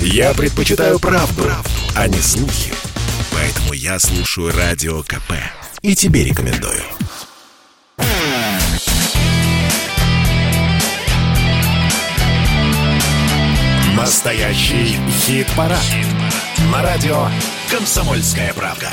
Я предпочитаю правду, правду, а не слухи. Поэтому я слушаю Радио КП. И тебе рекомендую. Настоящий хит-парад. Хит На радио «Комсомольская правда».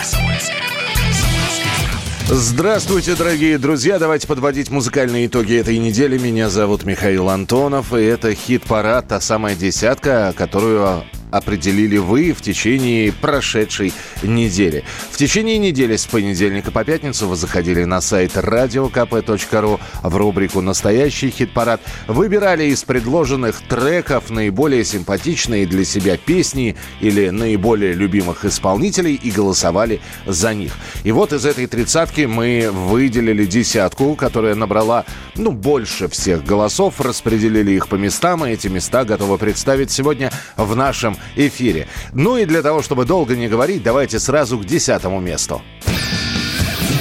Здравствуйте, дорогие друзья. Давайте подводить музыкальные итоги этой недели. Меня зовут Михаил Антонов, и это хит-парад, та самая десятка, которую определили вы в течение прошедшей недели. В течение недели с понедельника по пятницу вы заходили на сайт radiokp.ru в рубрику «Настоящий хит-парад». Выбирали из предложенных треков наиболее симпатичные для себя песни или наиболее любимых исполнителей и голосовали за них. И вот из этой тридцатки мы выделили десятку, которая набрала, ну, больше всех голосов, распределили их по местам, и эти места готовы представить сегодня в нашем эфире. Ну и для того, чтобы долго не говорить, давайте сразу к десятому месту.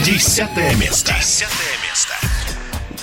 Десятое место. Десятое место.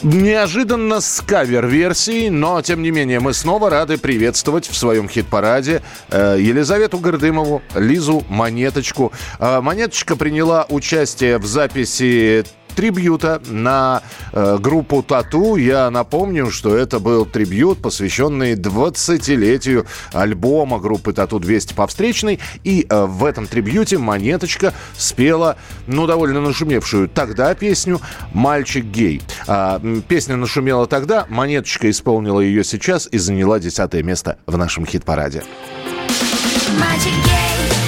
Неожиданно с кавер-версией, но тем не менее мы снова рады приветствовать в своем хит-параде э, Елизавету Гордымову, Лизу Монеточку. Э, Монеточка приняла участие в записи трибьюта на э, группу Тату. Я напомню, что это был трибьют, посвященный 20-летию альбома группы Тату 200 по встречной. И э, в этом трибьюте Монеточка спела, ну, довольно нашумевшую тогда песню «Мальчик гей». А, песня нашумела тогда, Монеточка исполнила ее сейчас и заняла десятое место в нашем хит-параде. Мальчик гей.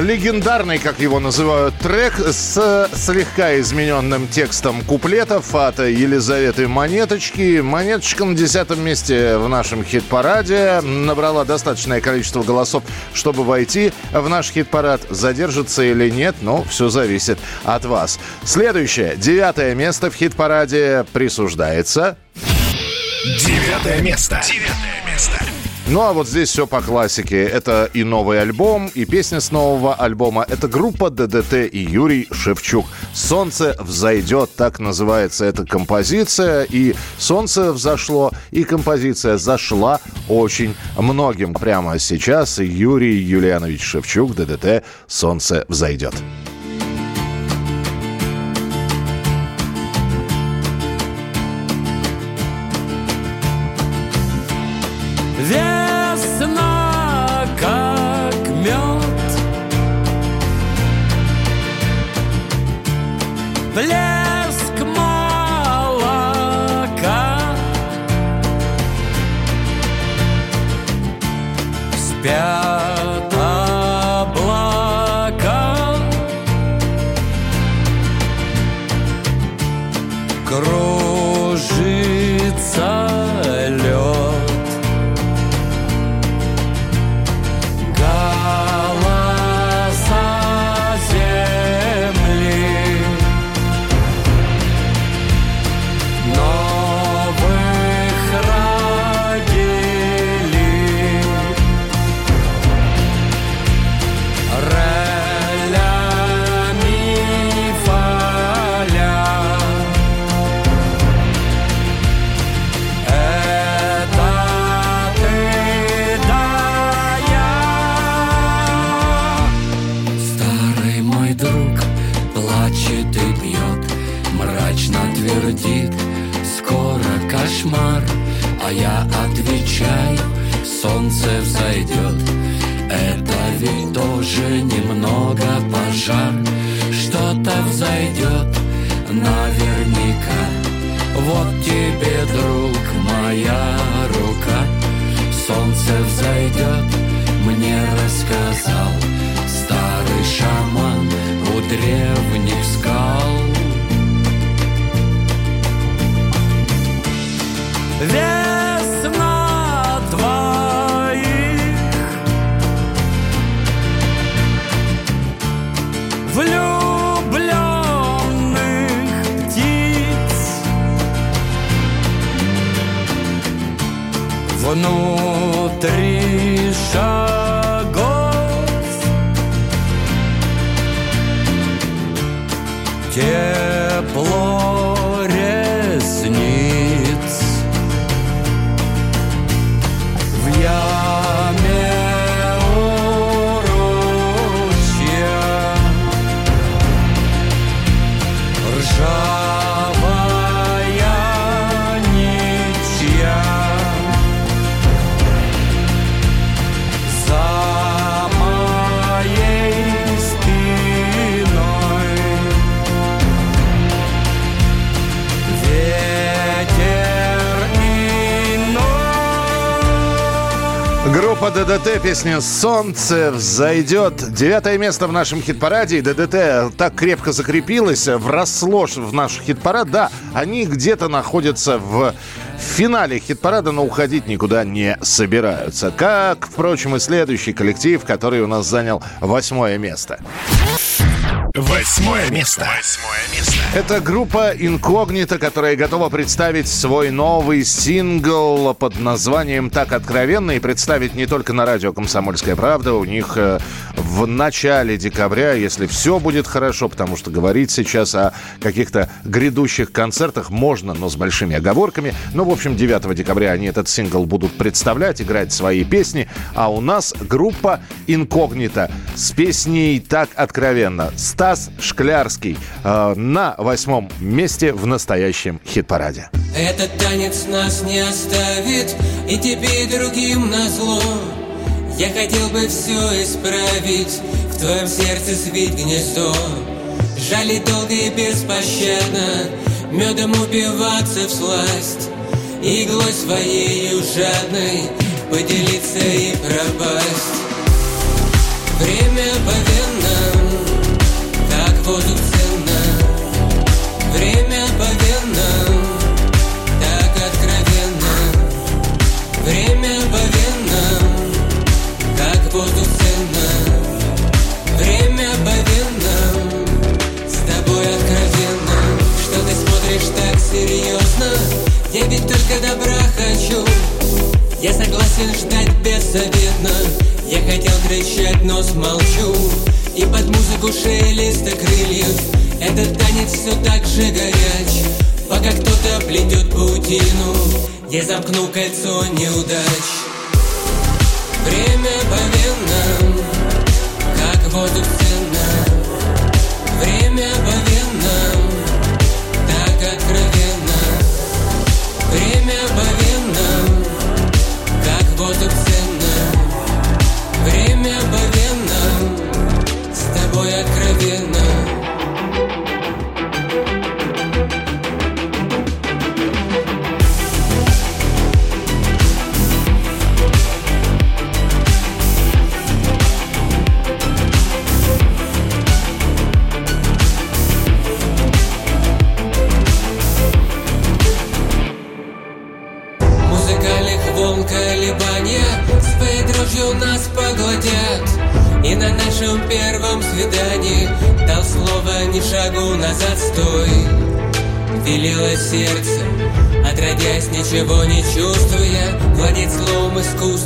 Легендарный, как его называют, трек с слегка измененным текстом куплетов от Елизаветы Монеточки. Монеточка на десятом месте в нашем хит-параде. Набрала достаточное количество голосов, чтобы войти в наш хит-парад. Задержится или нет, но все зависит от вас. Следующее, девятое место в хит-параде присуждается... Девятое место. Девятое место. Ну а вот здесь все по классике. Это и новый альбом, и песня с нового альбома. Это группа ДДТ и Юрий Шевчук. «Солнце взойдет», так называется эта композиция. И «Солнце взошло», и композиция зашла очень многим. Прямо сейчас Юрий Юлианович Шевчук, ДДТ «Солнце взойдет». Кошмар, а я отвечаю, солнце взойдет. Это ведь тоже немного пожар, что-то взойдет наверняка. Вот тебе, друг, моя рука, солнце взойдет, мне рассказал старый шаман у древних скал. Весна твоих влюбленных птиц. Внутри шагов. Тепло Группа ДДТ, песня «Солнце взойдет». Девятое место в нашем хит-параде. И ДДТ так крепко закрепилась, вросло в наш хит-парад. Да, они где-то находятся в финале хит-парада, но уходить никуда не собираются. Как, впрочем, и следующий коллектив, который у нас занял восьмое место. Восьмое место. Восьмое место. Это группа Инкогнито, которая готова представить свой новый сингл под названием «Так откровенно» и представить не только на радио «Комсомольская правда». У них э, в начале декабря, если все будет хорошо, потому что говорить сейчас о каких-то грядущих концертах можно, но с большими оговорками. Ну, в общем, 9 декабря они этот сингл будут представлять, играть свои песни. А у нас группа Инкогнито с песней «Так откровенно». Стас Шклярский э, на восьмом месте в настоящем хит-параде. Этот танец нас не оставит И тебе, и другим назло. Я хотел бы все исправить В твоем сердце свить гнездо. Жаль и долго и беспощадно Медом упиваться в сласть. Иглой своей жадной Поделиться и пропасть. Время по воздух ценно Время по венам Так откровенно. Время по венам Как воздух ценно Время по венам С тобой откровенно. Что ты смотришь так серьезно? Я ведь только добра хочу. Я согласен ждать беззаветно Я хотел кричать, но смолчу И под музыку шелеста крыльев Этот танец все так же горяч. Пока кто-то плетет паутину Я замкну кольцо неудач. Время по венам Как воздух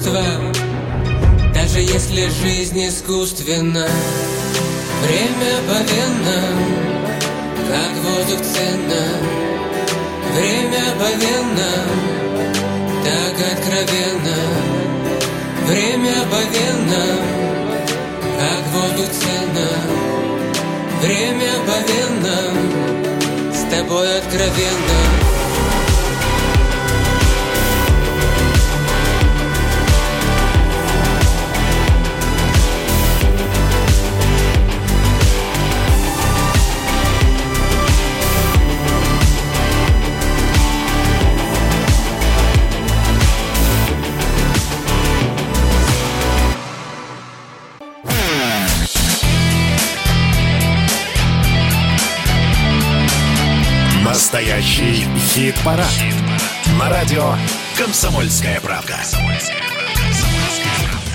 искусства Даже если жизнь искусственна. Время по венам Как воздух ценно. Время по венам так откровенно. Время по венам Как воздух ценно. Время по венам С тобой откровенно Настоящий хит-парад. На радио «Комсомольская правда».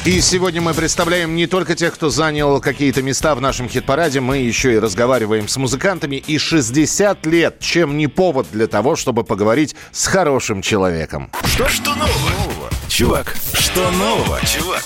И сегодня мы представляем не только тех, кто занял какие-то места в нашем хит-параде, мы еще и разговариваем с музыкантами. И 60 лет, чем не повод для того, чтобы поговорить с хорошим человеком. Что, что нового? Чувак, что нового, чувак?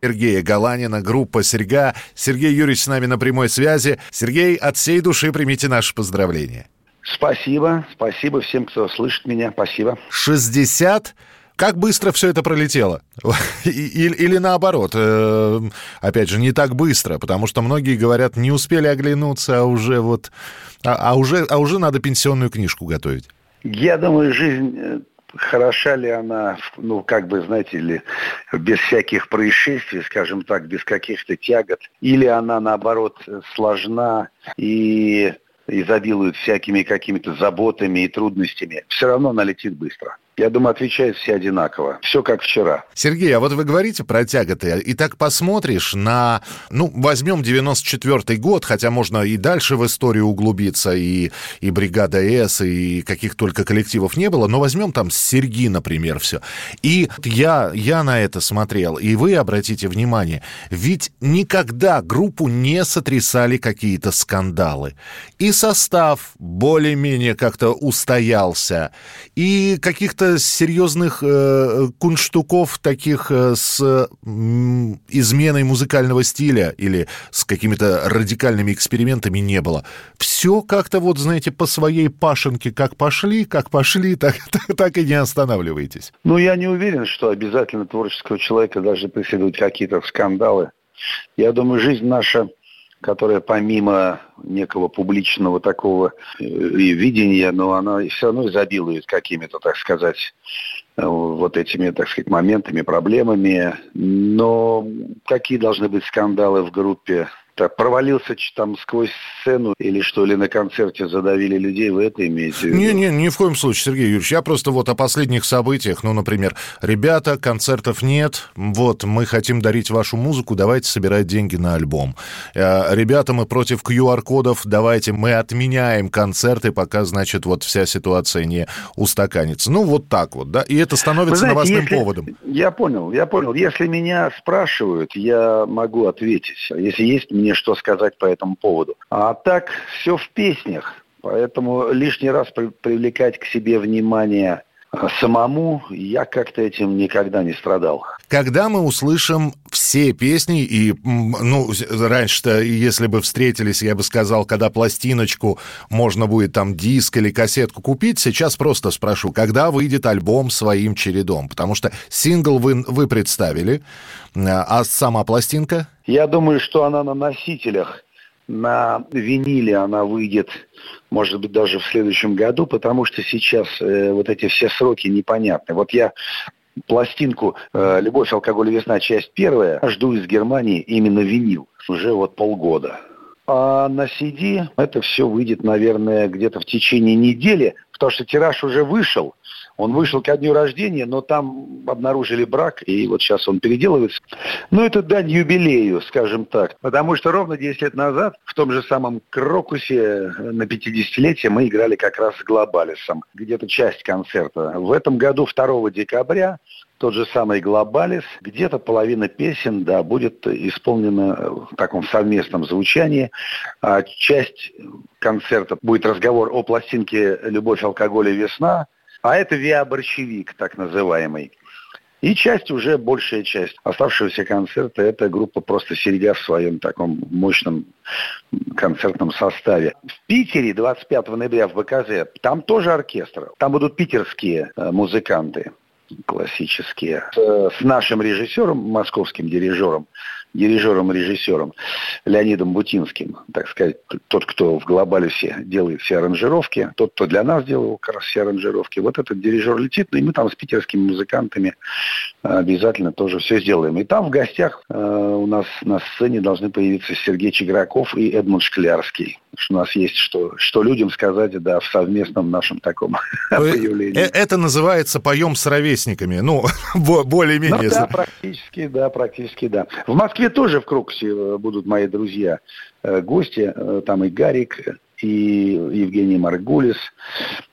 Сергея Галанина, группа «Серьга». Сергей Юрьевич с нами на прямой связи. Сергей, от всей души примите наши поздравления. Спасибо, спасибо всем, кто слышит меня, спасибо. 60 как быстро все это пролетело? Или, или наоборот, э, опять же, не так быстро, потому что многие говорят, не успели оглянуться, а уже вот, а, а уже, а уже надо пенсионную книжку готовить. Я думаю, жизнь э, хороша ли она, ну, как бы, знаете ли, без всяких происшествий, скажем так, без каких-то тягот, или она, наоборот, сложна и изобилует всякими какими-то заботами и трудностями, все равно она летит быстро. Я думаю, отвечают все одинаково. Все как вчера. Сергей, а вот вы говорите про тяготы, и так посмотришь на... Ну, возьмем 94-й год, хотя можно и дальше в историю углубиться, и, и «Бригада С», и каких только коллективов не было, но возьмем там Серги, например, все. И я, я на это смотрел, и вы обратите внимание, ведь никогда группу не сотрясали какие-то скандалы. И состав более-менее как-то устоялся, и каких-то серьезных э, кунштуков таких э, с м, изменой музыкального стиля или с какими-то радикальными экспериментами не было. Все как-то вот, знаете, по своей пашенке, как пошли, как пошли, так, так, так и не останавливаетесь. Ну, я не уверен, что обязательно творческого человека должны преследовать какие-то скандалы. Я думаю, жизнь наша которая помимо некого публичного такого э, видения, но она все равно изобилует какими-то, так сказать, э, вот этими, так сказать, моментами, проблемами. Но какие должны быть скандалы в группе? Так, провалился там сквозь сцену или что ли на концерте задавили людей, вы это имеете в виду? Не, не, ни в коем случае, Сергей Юрьевич. Я просто вот о последних событиях, ну, например, ребята, концертов нет, вот, мы хотим дарить вашу музыку, давайте собирать деньги на альбом. Э, Ребята, мы против QR-кодов, давайте мы отменяем концерты, пока, значит, вот вся ситуация не устаканится. Ну, вот так вот, да, и это становится знаете, новостным если- поводом. Я понял, я понял. Если меня спрашивают, я могу ответить. Если есть мне что сказать по этому поводу. А так все в песнях. Поэтому лишний раз при- привлекать к себе внимание самому я как-то этим никогда не страдал. Когда мы услышим все песни, и, ну, раньше-то, если бы встретились, я бы сказал, когда пластиночку можно будет там диск или кассетку купить, сейчас просто спрошу, когда выйдет альбом своим чередом? Потому что сингл вы, вы представили, а сама пластинка? Я думаю, что она на носителях, на виниле она выйдет, может быть, даже в следующем году, потому что сейчас э, вот эти все сроки непонятны. Вот я пластинку э, «Любовь, алкоголь весна. Часть первая» жду из Германии именно винил уже вот полгода. А на CD это все выйдет, наверное, где-то в течение недели, потому что тираж уже вышел. Он вышел ко дню рождения, но там обнаружили брак, и вот сейчас он переделывается. Ну, это дань юбилею, скажем так. Потому что ровно 10 лет назад в том же самом Крокусе э, на 50-летие мы играли как раз с Глобалисом. Где-то часть концерта. В этом году 2 декабря тот же самый Глобалис, где-то половина песен, да, будет исполнена в таком совместном звучании. А часть концерта будет разговор о пластинке «Любовь, алкоголь и весна», а это «Виа-борщевик», так называемый. И часть, уже большая часть оставшегося концерта, это группа просто серьга в своем таком мощном концертном составе. В Питере 25 ноября в БКЗ, там тоже оркестр. Там будут питерские э, музыканты классические. С, с нашим режиссером, московским дирижером, дирижером-режиссером Леонидом Бутинским, так сказать, тот, кто в Глобалисе делает все аранжировки, тот, кто для нас делал как раз все аранжировки. Вот этот дирижер летит, ну и мы там с питерскими музыкантами обязательно тоже все сделаем. И там в гостях э, у нас на сцене должны появиться Сергей Чиграков и Эдмунд Шклярский. Что у нас есть что, что людям сказать, да, в совместном нашем таком появлении. Э, Это называется «Поем с ровесниками». Ну, бо- более-менее. Ну, да, практически, да, практически, да. В Москве тоже в Крокусе э, будут мои друзья, э, гости, там и Гарик, и Евгений Маргулис,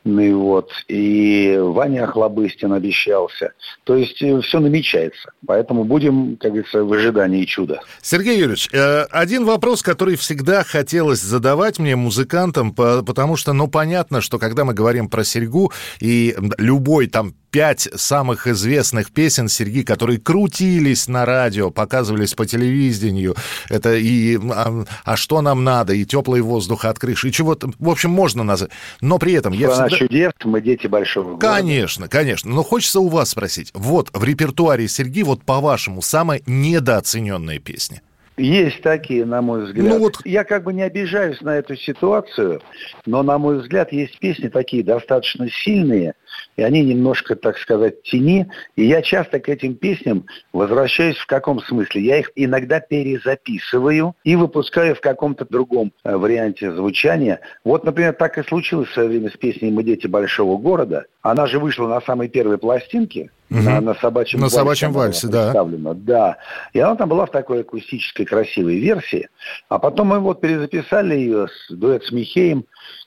ну и вот, и Ваня Охлобыстин обещался. То есть э, все намечается. Поэтому будем, как говорится, в ожидании чуда. Сергей Юрьевич, э, один вопрос, который всегда хотелось задавать мне, музыкантам, потому что, ну, понятно, что когда мы говорим про серьгу, и любой там пять самых известных песен Серги, которые крутились на радио, показывались по телевидению. Это и «А, а что нам надо?» и «Теплый воздух от крыши», и чего-то, в общем, можно назвать. Но при этом я всегда... чудес, мы дети большого города. Конечно, конечно. Но хочется у вас спросить. Вот в репертуаре Серги, вот по-вашему, самая недооцененная песня? Есть такие, на мой взгляд. Ну, вот... Я как бы не обижаюсь на эту ситуацию, но, на мой взгляд, есть песни такие достаточно сильные, и они немножко, так сказать, тени. И я часто к этим песням возвращаюсь в каком смысле? Я их иногда перезаписываю и выпускаю в каком-то другом э, варианте звучания. Вот, например, так и случилось в свое время с песней «Мы дети большого города». Она же вышла на самой первой пластинке, угу. на, на собачьем на вальсе. собачьем вальсе, да. Да. И она там была в такой акустической красивой версии. А потом мы вот перезаписали ее, с, дуэт с Михеем,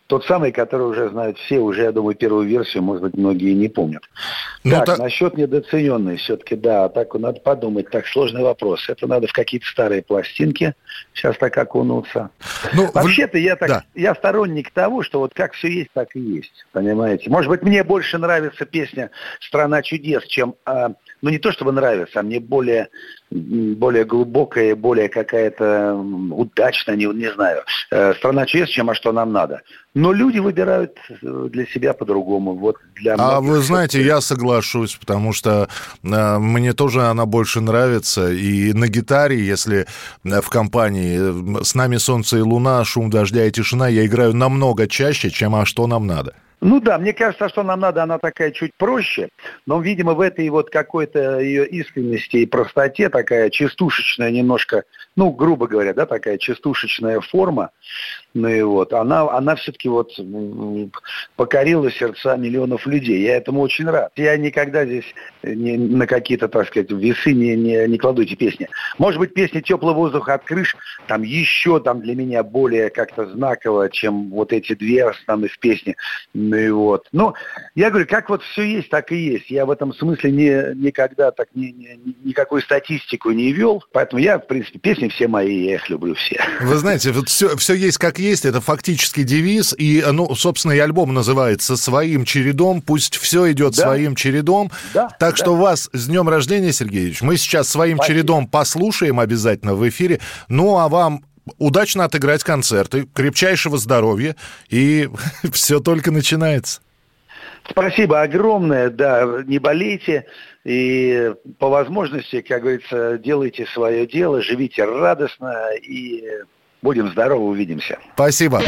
тот самый, который уже знают все, уже, я думаю, первую версию, может быть, многие не помнят. Ну, так, та... насчет недооцененной, все-таки, да, так надо подумать, так сложный вопрос. Это надо в какие-то старые пластинки сейчас так окунуться. Ну, Вообще-то я так, да. я сторонник того, что вот как все есть, так и есть, понимаете. Может быть, мне больше нравится песня «Страна чудес», чем, а, ну не то чтобы нравится, а мне более более глубокая, более какая-то удачная, не, не знаю, э, страна чудес, чем а что нам надо. Но люди выбирают э, для себя по-другому. Вот для а вы знаете, я соглашусь, потому что э, мне тоже она больше нравится. И на гитаре, если э, в компании «С нами солнце и луна», «Шум дождя и тишина» я играю намного чаще, чем «А что нам надо». Ну да, мне кажется, что нам надо, она такая чуть проще, но, видимо, в этой вот какой-то ее искренности и простоте такая частушечная немножко, ну, грубо говоря, да, такая частушечная форма, ну и вот, она, она все-таки вот покорила сердца миллионов людей. Я этому очень рад. Я никогда здесь не, на какие-то, так сказать, весы не, не, не кладу эти песни. Может быть, песня «Теплый воздух от крыш» там еще там для меня более как-то знаково, чем вот эти две основных песни. Ну и вот. Но я говорю, как вот все есть, так и есть. Я в этом смысле не, никогда так ни, ни, никакой статистику не вел. Поэтому я, в принципе, песни все мои, я их люблю все. Вы знаете, вот все, все есть как есть, это фактически девиз. И, ну, собственно, и альбом называется «Своим чередом». Пусть все идет да. своим чередом. Да, так да. что вас с днем рождения, Сергеевич. Мы сейчас «Своим Спасибо. чередом» послушаем обязательно в эфире. Ну, а вам удачно отыграть концерты, крепчайшего здоровья, и все только начинается. Спасибо огромное, да, не болейте и по возможности, как говорится, делайте свое дело, живите радостно и будем здоровы, увидимся. Спасибо.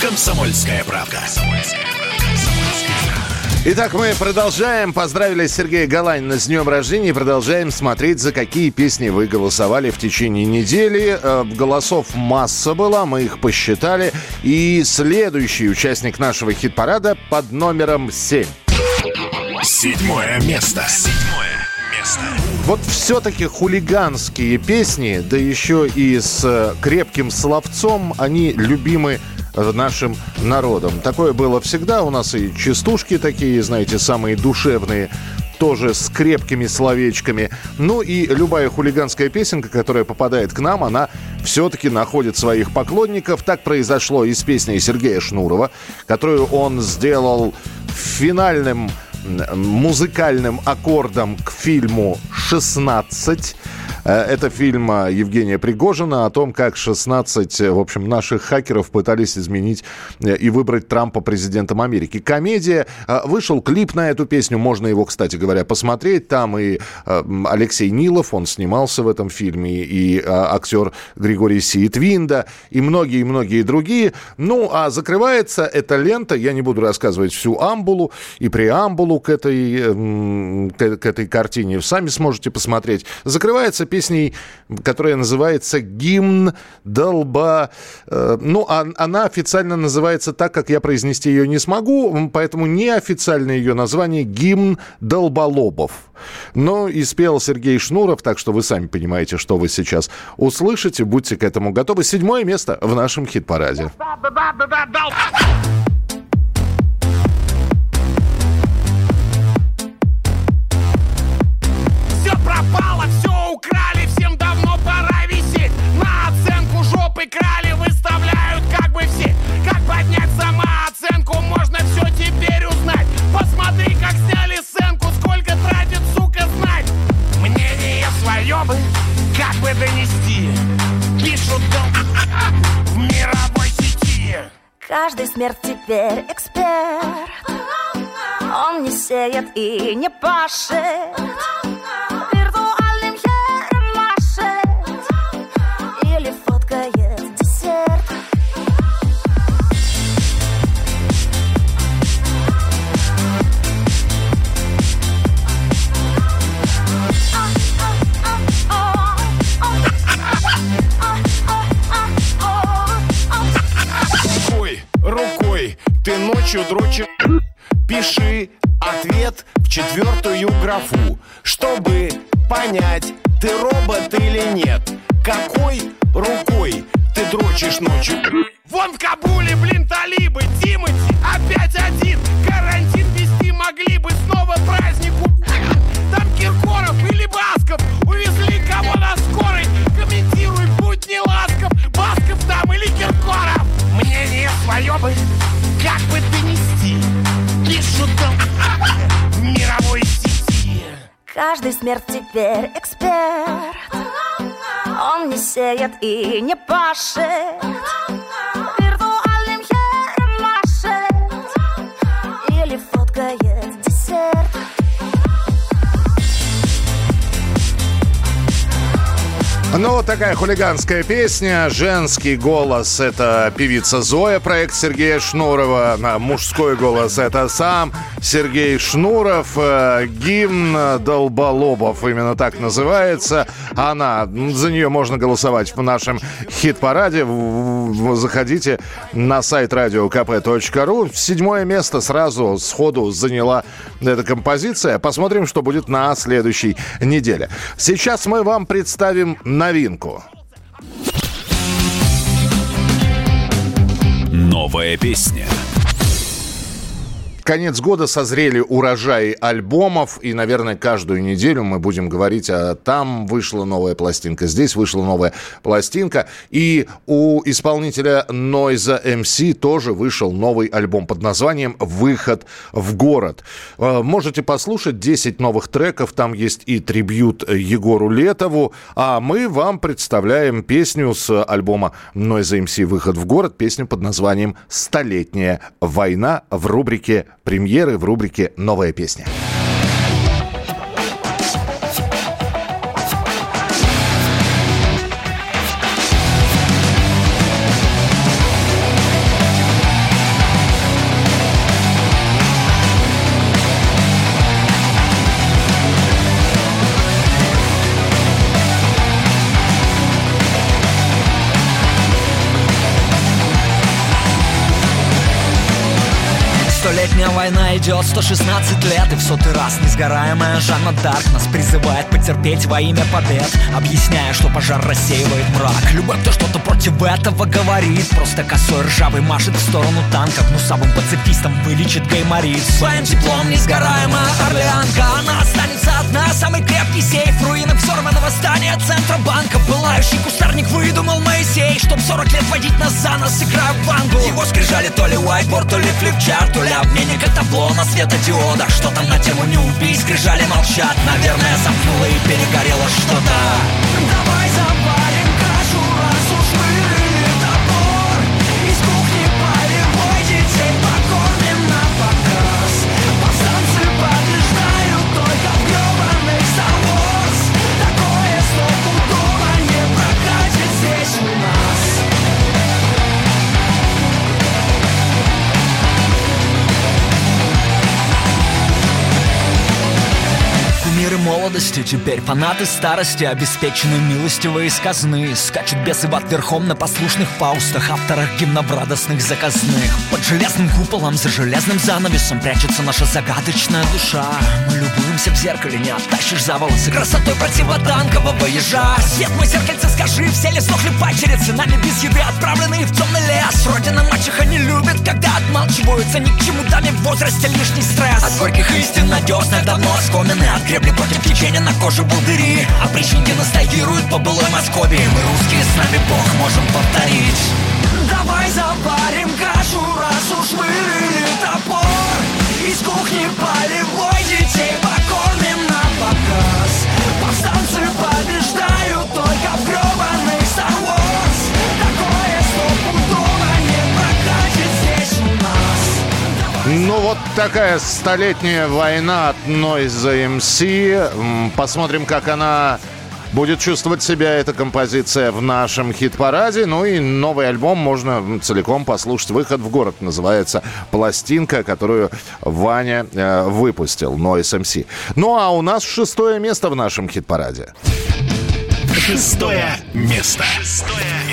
«Комсомольская правка». Итак, мы продолжаем. Поздравили Сергея Галанина с днем рождения продолжаем смотреть, за какие песни вы голосовали в течение недели. Э, Голосов масса была, мы их посчитали. И следующий участник нашего хит-парада под номером 7. Седьмое место. Седьмое место. Вот все-таки хулиганские песни, да еще и с э, крепким словцом, они любимы нашим народом. Такое было всегда. У нас и частушки такие, знаете, самые душевные тоже с крепкими словечками. Ну и любая хулиганская песенка, которая попадает к нам, она все-таки находит своих поклонников. Так произошло и с песней Сергея Шнурова, которую он сделал финальным музыкальным аккордом к фильму «16». Э, Это фильм э, Евгения Пригожина о том, как 16, э, в общем, наших хакеров пытались изменить э, и выбрать Трампа президентом Америки. Комедия. Вышел клип на эту песню. Можно его, кстати говоря, посмотреть. Там и Алексей Нилов, он снимался в этом фильме, и э, актер Григорий Сиетвинда, и многие-многие другие. Ну, а закрывается эта лента, я не буду рассказывать всю амбулу и преамбулу к этой, к этой картине. Сами сможете посмотреть. Закрывается песней, которая называется «Гимн долба». Э, Ну, а- она официально называется так, как я произнести ее не смогу, поэтому неофициальное ее название «Гимн долболобов». Но и спел Сергей Шнуров, так что вы сами понимаете, что вы сейчас услышите. Будьте к этому готовы. Седьмое место в нашем хит-параде. Мнение свое бы, как бы донести? Пишут дом в мировой сети. Каждый смерть теперь эксперт. Он не сеет и не пашет ты ночью дрочишь? Пиши ответ в четвертую графу Чтобы понять, ты робот или нет. Какой рукой ты дрочишь ночью? Вон в Кабуле, блин, талибы Тимати опять один. Карантин вести могли бы снова празднику Там Киркоров или Басков. Увезли кого на скорой. Комментируй, будь не ласков. Басков там или Киркоров? Мнение свое бы Как бы донести Пишут мировой сети. Каждый смерть теперь эксперт. Он не сеет и не пашет Ну, вот такая хулиганская песня. Женский голос — это певица Зоя, проект Сергея Шнурова. А мужской голос — это сам Сергей Шнуров. Э, Гимн Долболобов именно так называется. Она, за нее можно голосовать в нашем хит-параде. Заходите на сайт radiokp.ru. Седьмое место сразу сходу заняла эта композиция. Посмотрим, что будет на следующей неделе. Сейчас мы вам представим новинку. Новая песня. Конец года созрели урожаи альбомов, и, наверное, каждую неделю мы будем говорить, а там вышла новая пластинка, здесь вышла новая пластинка, и у исполнителя Noise MC тоже вышел новый альбом под названием «Выход в город». Э, Можете послушать 10 новых треков, там есть и трибют Егору Летову, а мы вам представляем песню с альбома Noise MC «Выход в город», песню под названием «Столетняя война» в рубрике премьеры в рубрике «Новая песня». Идет 116 лет И в сотый раз несгораемая Жанна Дарк Нас призывает потерпеть во имя побед Объясняя, что пожар рассеивает мрак. Любой, кто что-то против этого говорит Просто косой ржавый машет в сторону танка Гнусавым пацифистам вылечит гайморит. Своим теплом несгораемая Орлеанка Она останется одна, самый крепкий сейф Руины взорванного здания Центробанка. Пылающий кустарник выдумал Моисей Чтоб 40 лет водить нас за нас, играя в вангу Его скрижали то ли whiteboard, то ли флипчарт То ли обменник это табло на светодиодах Что там на тему не убей, скрижали молчат. Наверное, замкнуло и перегорело что-то. Давай запалим Молодости, теперь фанаты старости Обеспечены милостиво из казны. Скачут бесы в ад верхом на послушных фаустах Авторах гимнов радостных заказных. Под железным куполом, за железным занавесом Прячется наша загадочная душа. Мы любуемся в зеркале, не оттащишь за волосы. Красотой противотанкового ежа. Свет мой зеркальце, скажи, все ли сдохли пачерицы Нами без еды отправленные в темный лес. Родина мачеха не любит, когда отмалчиваются. Ни к чему даме в возрасте лишний стресс. От горьких истин надежных давно оскомены От гребли против течения на коже булдыри Опричники ностальгируют по былой Москве. Мы русские, с нами Бог можем повторить. Давай заварим кашу, раз уж вырыли топор Из кухни полевой детей вот такая столетняя война от Noise MC. Посмотрим, как она будет чувствовать себя, эта композиция, в нашем хит-параде. Ну и новый альбом можно целиком послушать. «Выход в город» называется пластинка, которую Ваня э, выпустил, Noise MC. Ну а у нас шестое место в нашем хит-параде. Шестое место. Шестое место.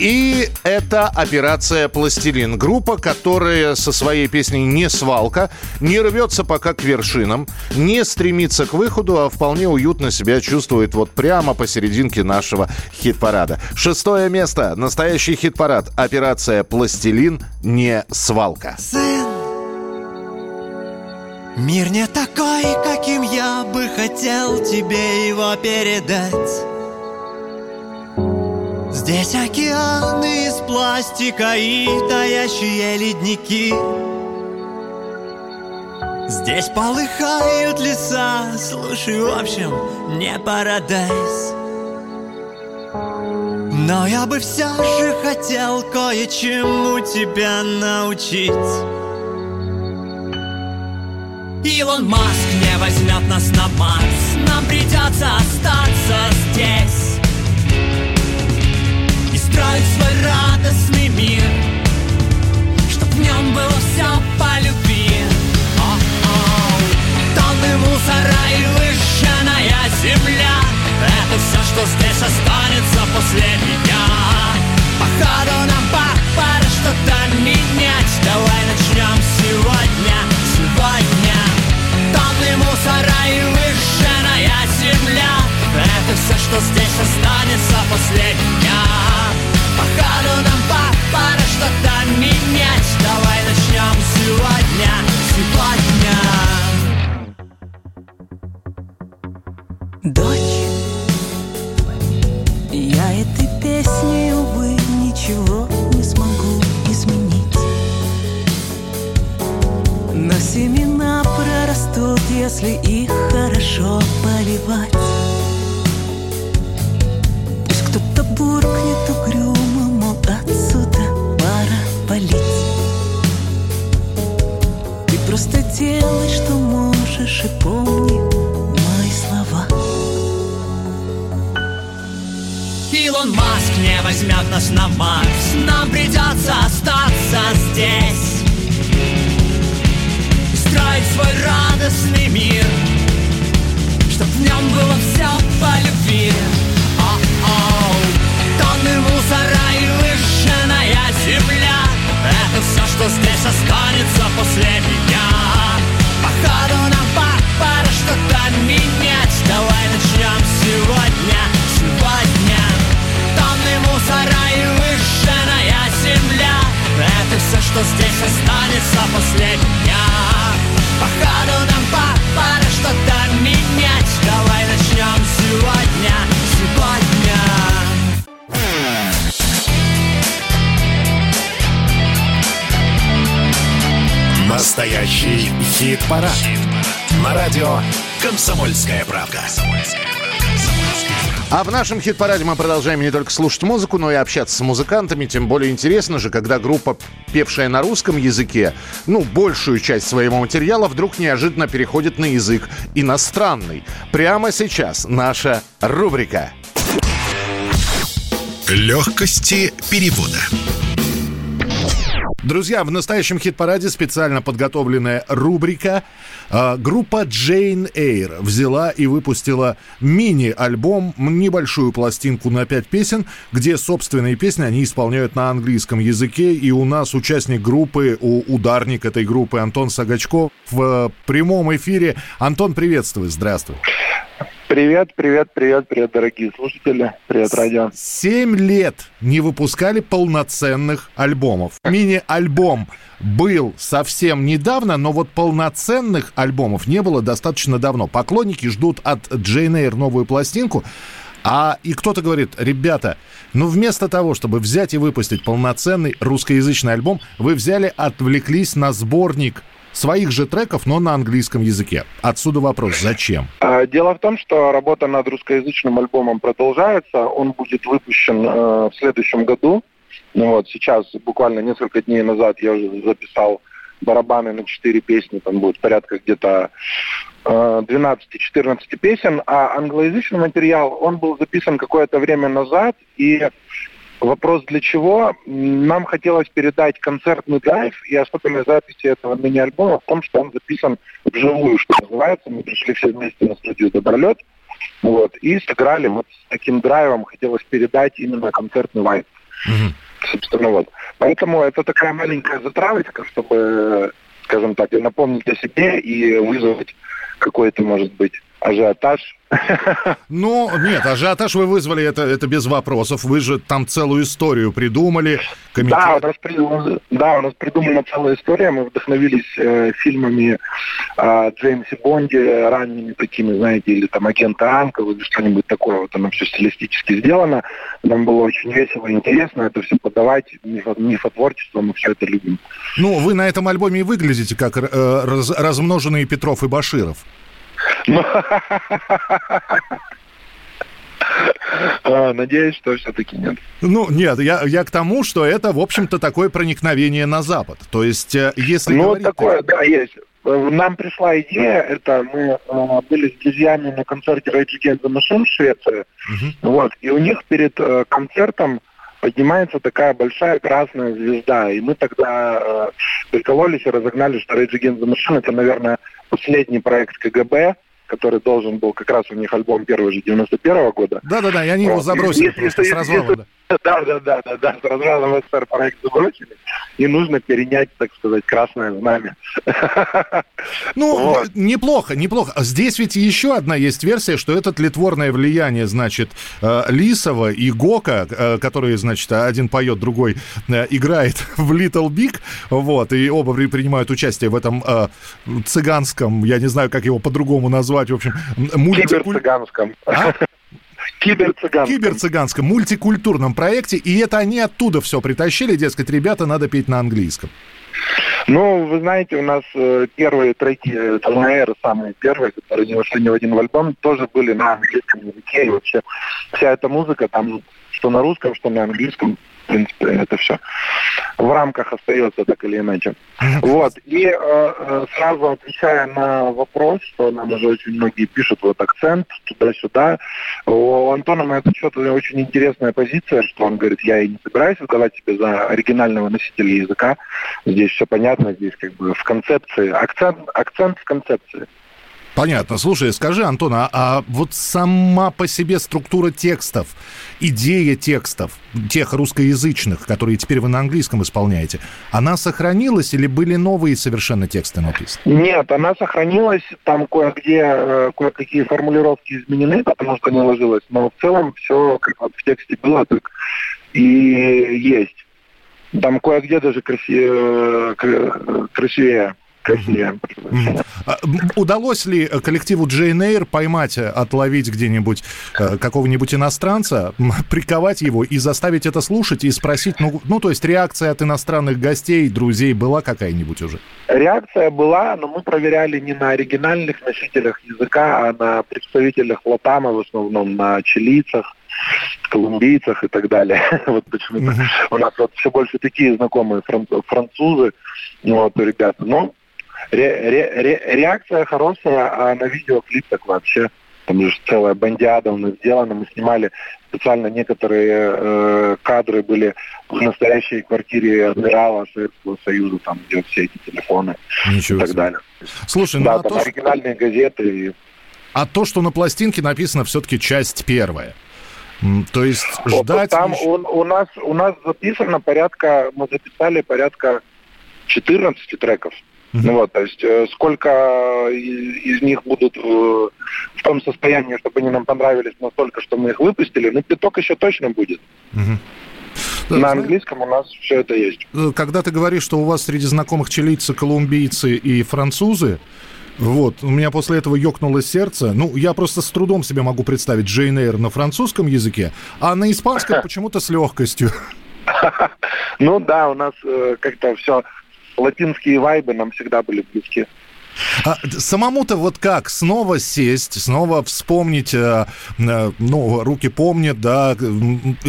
И это операция «Пластилин». Группа, которая со своей песней «Не свалка» не рвется пока к вершинам, не стремится к выходу, а вполне уютно себя чувствует вот прямо посерединке нашего хит-парада. Шестое место. Настоящий хит-парад. Операция «Пластилин. Не свалка». Сын, мир не такой, каким я бы хотел тебе его передать. Здесь океаны из пластика и таящие ледники. Здесь полыхают леса, слушай, в общем, не парадайз. Но я бы все же хотел кое-чему тебя научить. Илон Маск не возьмет нас на Марс, нам придется остаться здесь и строить свой радостный мир, чтоб в нем было все по любви. Тонны мусора и выжженная земля. Это все, что здесь останется после меня. Походу нам по- пора что-то менять. Давай начнем сегодня, сегодня. Тонны мусора и выжженная земля Это все, что здесь останется после меня Походу нам по- пора что-то менять Давай начнем сегодня, сегодня Дочь, я этой песней, увы, ничего не смогу изменить. Но семена прорастут, если их хорошо поливать. Буркнет угрюмо, мол, отсюда. Пора валить. Ты просто делай, что можешь, и помни мои слова. Илон Маск не возьмет нас на Марс. Нам придется остаться здесь. И строить свой радостный мир. Чтоб в нем было все по любви что здесь останется после меня. Походу нам пора что-то менять. Давай начнем сегодня, сегодня. Тонны мусора и выжженная земля. Это все, что здесь останется после меня. Походу нам пора что-то менять. Давай начнем сегодня. Настоящий хит-парад. На радио «Комсомольская правда». А в нашем хит-параде мы продолжаем не только слушать музыку, но и общаться с музыкантами. Тем более интересно же, когда группа, певшая на русском языке, ну, большую часть своего материала вдруг неожиданно переходит на язык иностранный. Прямо сейчас наша рубрика. Легкости перевода. Друзья, в настоящем хит-параде специально подготовленная рубрика. А, Группа Jane Eyre взяла и выпустила мини-альбом, небольшую пластинку на пять песен, где собственные песни они исполняют на английском языке. И у нас участник группы, у- ударник этой группы Антон Сагачков в прямом эфире. Антон, приветствую, здравствуй. Привет, привет, привет, привет, дорогие слушатели. Привет, радио. Семь лет не выпускали полноценных альбомов. Мини-альбом был совсем недавно, но вот полноценных альбомов не было достаточно давно. Поклонники ждут от Джейн Эйр новую пластинку. А и кто-то говорит, ребята, ну вместо того, чтобы взять и выпустить полноценный русскоязычный альбом, вы взяли, отвлеклись на сборник своих же треков, но на английском языке. Отсюда вопрос, зачем? А, Дело в том, что работа над русскоязычным альбомом продолжается. Он будет выпущен э, в следующем году. Ну вот, сейчас, буквально несколько дней назад, я уже записал барабаны на четыре песни. Там будет порядка где-то э, 12-14 песен. А англоязычный материал, он был записан какое-то время назад. И Вопрос для чего? Нам хотелось передать концертный драйв, и особенность записи этого мини-альбома в том, что он записан вживую, что называется. Мы пришли все вместе на студию «Добролет», вот, и сыграли вот с таким драйвом, хотелось передать именно концертный вайб. Собственно, вот. Поэтому это такая маленькая затравочка, чтобы, скажем так, напомнить о себе и вызвать какой-то, может быть, ажиотаж. Ну, нет, ажиотаж вы вызвали, это, это без вопросов. Вы же там целую историю придумали. комитет- Да, у нас, при- да, у нас придумана целая история. Мы вдохновились э, фильмами о Джеймсе Бонде, ранними такими, знаете, или там агента Анкл, или что-нибудь такое. Вот оно все стилистически сделано. Нам было очень весело и интересно это все подавать. Мифо- Мифотворчество, мы все это любим. Ну, вы на этом альбоме и выглядите как э, раз- размноженные Петров и Баширов. Ну, а, Надеюсь, что все-таки нет. Ну, нет, я, я к тому, что это, в общем-то, такое проникновение на Запад. То есть, э, если Ну, говорить... такое, да, есть. Э, Нам пришла идея, это мы э, были с друзьями на концерте Rage Against the Machine в Швеции, вот, и у них перед э, концертом поднимается такая большая красная звезда, и мы тогда э, прикололись и разогнали, что Rage Against the Machine это, наверное, последний проект КГБ, который должен был, как раз у них альбом первый же 91 года. Да-да-да, и они его Вот. забросили Если- просто если- с развала. если- да. Да, да, да, да, да, с развалом СССР проект забросили, и нужно перенять, так сказать, красное знамя. Ну, Вот. неплохо, неплохо. А Здесь ведь еще одна есть версия, что это тлетворное влияние, значит, э, Лисова и Гока, э, которые, значит, один поет, другой э, играет в Little Big, вот, и оба при- принимают участие в этом цыганском, я не знаю, как его по-другому назвать, в общем, мультикуль- Киберцыганском. А? Киберцыганском. киберцыганском, мультикультурном проекте, и это они оттуда все притащили, дескать, ребята, надо петь на английском. Ну, вы знаете, у нас э, первые треки э, Талнаэра, самые первые, которые не вошли ни в один в альбом, тоже были на английском языке. И вообще вся эта музыка там, что на русском, что на английском, принципе, это все в рамках остается так или иначе. Вот. И э, э, сразу отвечая на вопрос, что нам уже очень многие пишут вот акцент туда-сюда, у Антона на этот счет очень интересная позиция, что он говорит, я и не собираюсь выдавать себя за оригинального носителя языка. Здесь все понятно, здесь как бы в концепции. Акцент, акцент в концепции. Понятно. Слушай, скажи, Антон, а, а вот сама по себе структура текстов, идея текстов, тех русскоязычных, которые теперь вы на английском исполняете, она сохранилась или были новые совершенно тексты написаны? Нет, она сохранилась, там кое-где э, кое-какие формулировки изменены, потому что не ложилось, но в целом все как вот в тексте было, так и есть. Там кое-где даже красивее, красивее красивее. А, Удалось ли коллективу Джейн Эйр поймать, э, отловить где-нибудь э, какого-нибудь иностранца, приковать его и заставить это слушать и спросить, ну, ну, то есть реакция от иностранных гостей, друзей была какая-нибудь уже? Реакция была, но мы проверяли не на оригинальных носителях языка, а на представителях Латама, в основном на чилийцах, колумбийцах и так далее. Вот почему-то у нас вот все больше такие знакомые фран- французы, вот, ребята. Но ре- ре- ре- реакция хорошая, а на видеоклип так вообще. Там же целая бандиада у нас сделана. Мы снимали специально некоторые э, кадры были в настоящей квартире адмирала Советского Союза, там где все эти телефоны Ничего и так себе. далее. Слушай, ну да, а там то, что- оригинальные газеты. и- а то, что на пластинке написано все-таки часть первая. То есть Вот ждать... там у, у нас у нас записано порядка, мы записали порядка 14 треков. Ну вот, то есть э, сколько из, из них будут э, в том состоянии, чтобы они нам понравились настолько, что мы их выпустили, ну пяток еще точно будет. Да, На знаешь, английском у нас все это есть. э, Когда ты говоришь, что у вас среди знакомых чилийцы, колумбийцы и французы, вот, у меня после этого ёкнуло сердце. Ну, я просто с трудом себе могу представить Джейн Эйр на французском языке, а на испанском почему-то с легкостью. Ну да, у нас э, как-то все латинские вайбы нам всегда были близки. А самому-то вот как снова сесть, снова вспомнить, э, э, ну, руки помнят, да,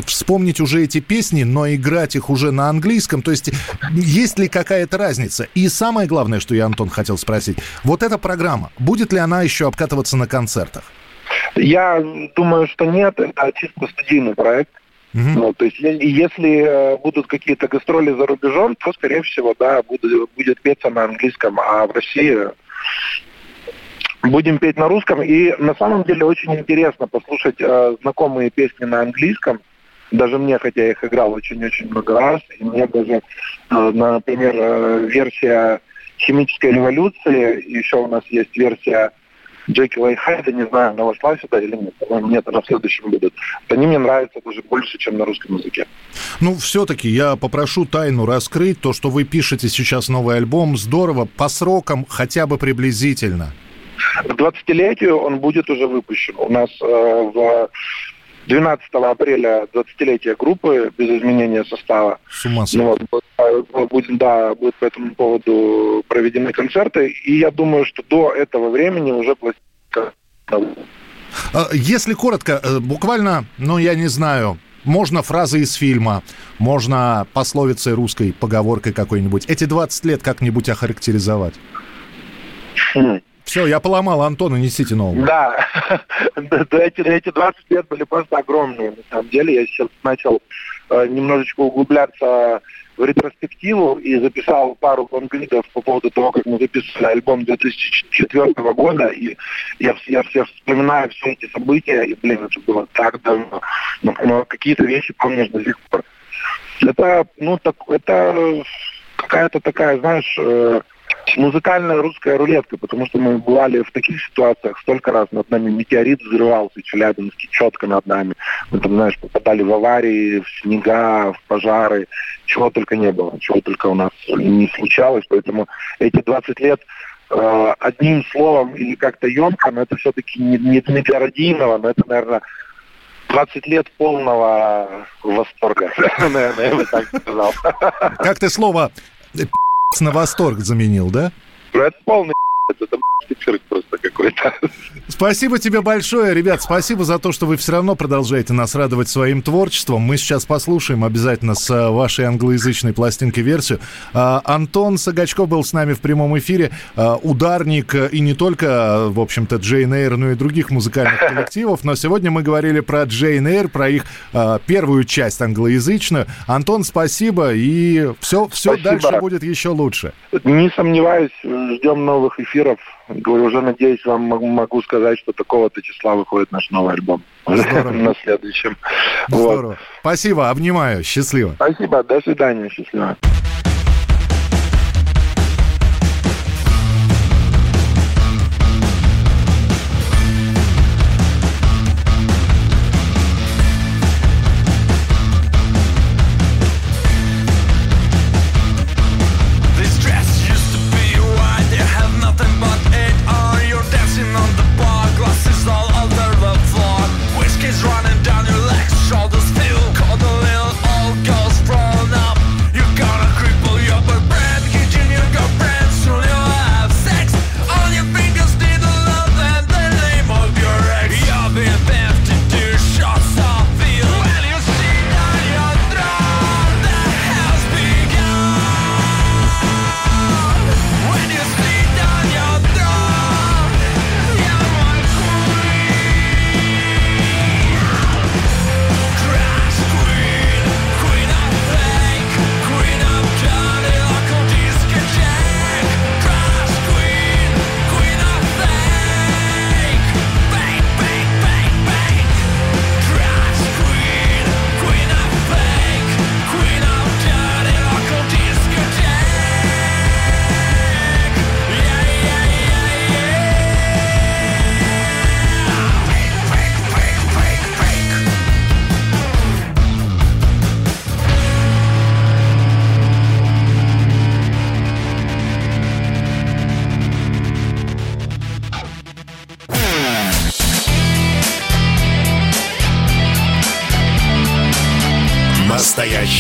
вспомнить уже эти песни, но играть их уже на английском, то есть есть ли какая-то разница? И самое главное, что я, Антон, хотел спросить, вот эта программа, будет ли она еще обкатываться на концертах? Я думаю, что нет, это чисто студийный проект. Ну, то есть, е- если э, будут какие-то гастроли за рубежом, то, скорее всего, да, будет, будет петься на английском, а в России будем петь на русском. И на самом деле очень интересно послушать э, знакомые песни на английском. Даже мне, хотя я их играл очень-очень много раз, и мне даже, э, например, э, версия химической революции, еще у нас есть версия Джекила и Хайда, не знаю, она вошла сюда или нет. По-моему, нет, она в следующем будут. Они мне нравятся даже больше, чем на русском языке. Ну, все-таки я попрошу тайну раскрыть. То, что вы пишете сейчас новый альбом, здорово. По срокам хотя бы приблизительно. К 20-летию он будет уже выпущен. У нас э, в 12 апреля 20-летие группы без изменения состава. С ума Ну, вот, будет, да, будут по этому поводу проведены концерты. И я думаю, что до этого времени уже пластинка А, Если коротко, э, буквально, ну, я не знаю, можно фразы из фильма, можно пословицей русской, поговоркой какой-нибудь. Эти 20 лет как-нибудь охарактеризовать. Все, я поломал Антона, несите нового. Да, эти, эти 20 лет были просто огромные. На самом деле я сейчас начал э, немножечко углубляться в ретроспективу и записал пару лонгридов по поводу того, как мы записывали альбом 2004 года. И я, я все вспоминаю все эти события, и, блин, это было так давно. Но, но какие-то вещи помнишь до сих пор. Это, ну, так, это какая-то такая, знаешь, э, музыкальная русская рулетка, потому что мы бывали в таких ситуациях столько раз. Над нами метеорит взрывался, в Челябинске, четко над нами. Мы там, знаешь, попадали в аварии, в снега, в пожары, чего только не было, чего только у нас не случалось. Поэтому эти 20 лет э, одним словом или как-то емко, но это все-таки не, не, для Родийного, но это, наверное, 20 лет полного восторга. Наверное, я бы так сказал. Как ты слово на восторг заменил, да? Ну, Это полный это цирк просто какой-то. Спасибо тебе большое, ребят. Спасибо за то, что вы все равно продолжаете нас радовать своим творчеством. Мы сейчас послушаем обязательно с э, вашей англоязычной пластинкой версию. А, Антон Сагачков был с нами в прямом эфире. А, Ударник э, и не только, э, в общем-то, Джейн Эйр, но и других музыкальных коллективов. Но сегодня мы говорили про Джейн Эйр, про их э, первую часть англоязычную. Антон, спасибо. И все, все Спасибо. дальше будет еще лучше. Не сомневаюсь, ждем новых эфиров. Говорю, уже надеюсь, вам могу, сказать, что такого-то числа выходит наш новый альбом. На следующем. Вот. Здорово. Спасибо, обнимаю. Счастливо. Спасибо, до свидания, счастливо.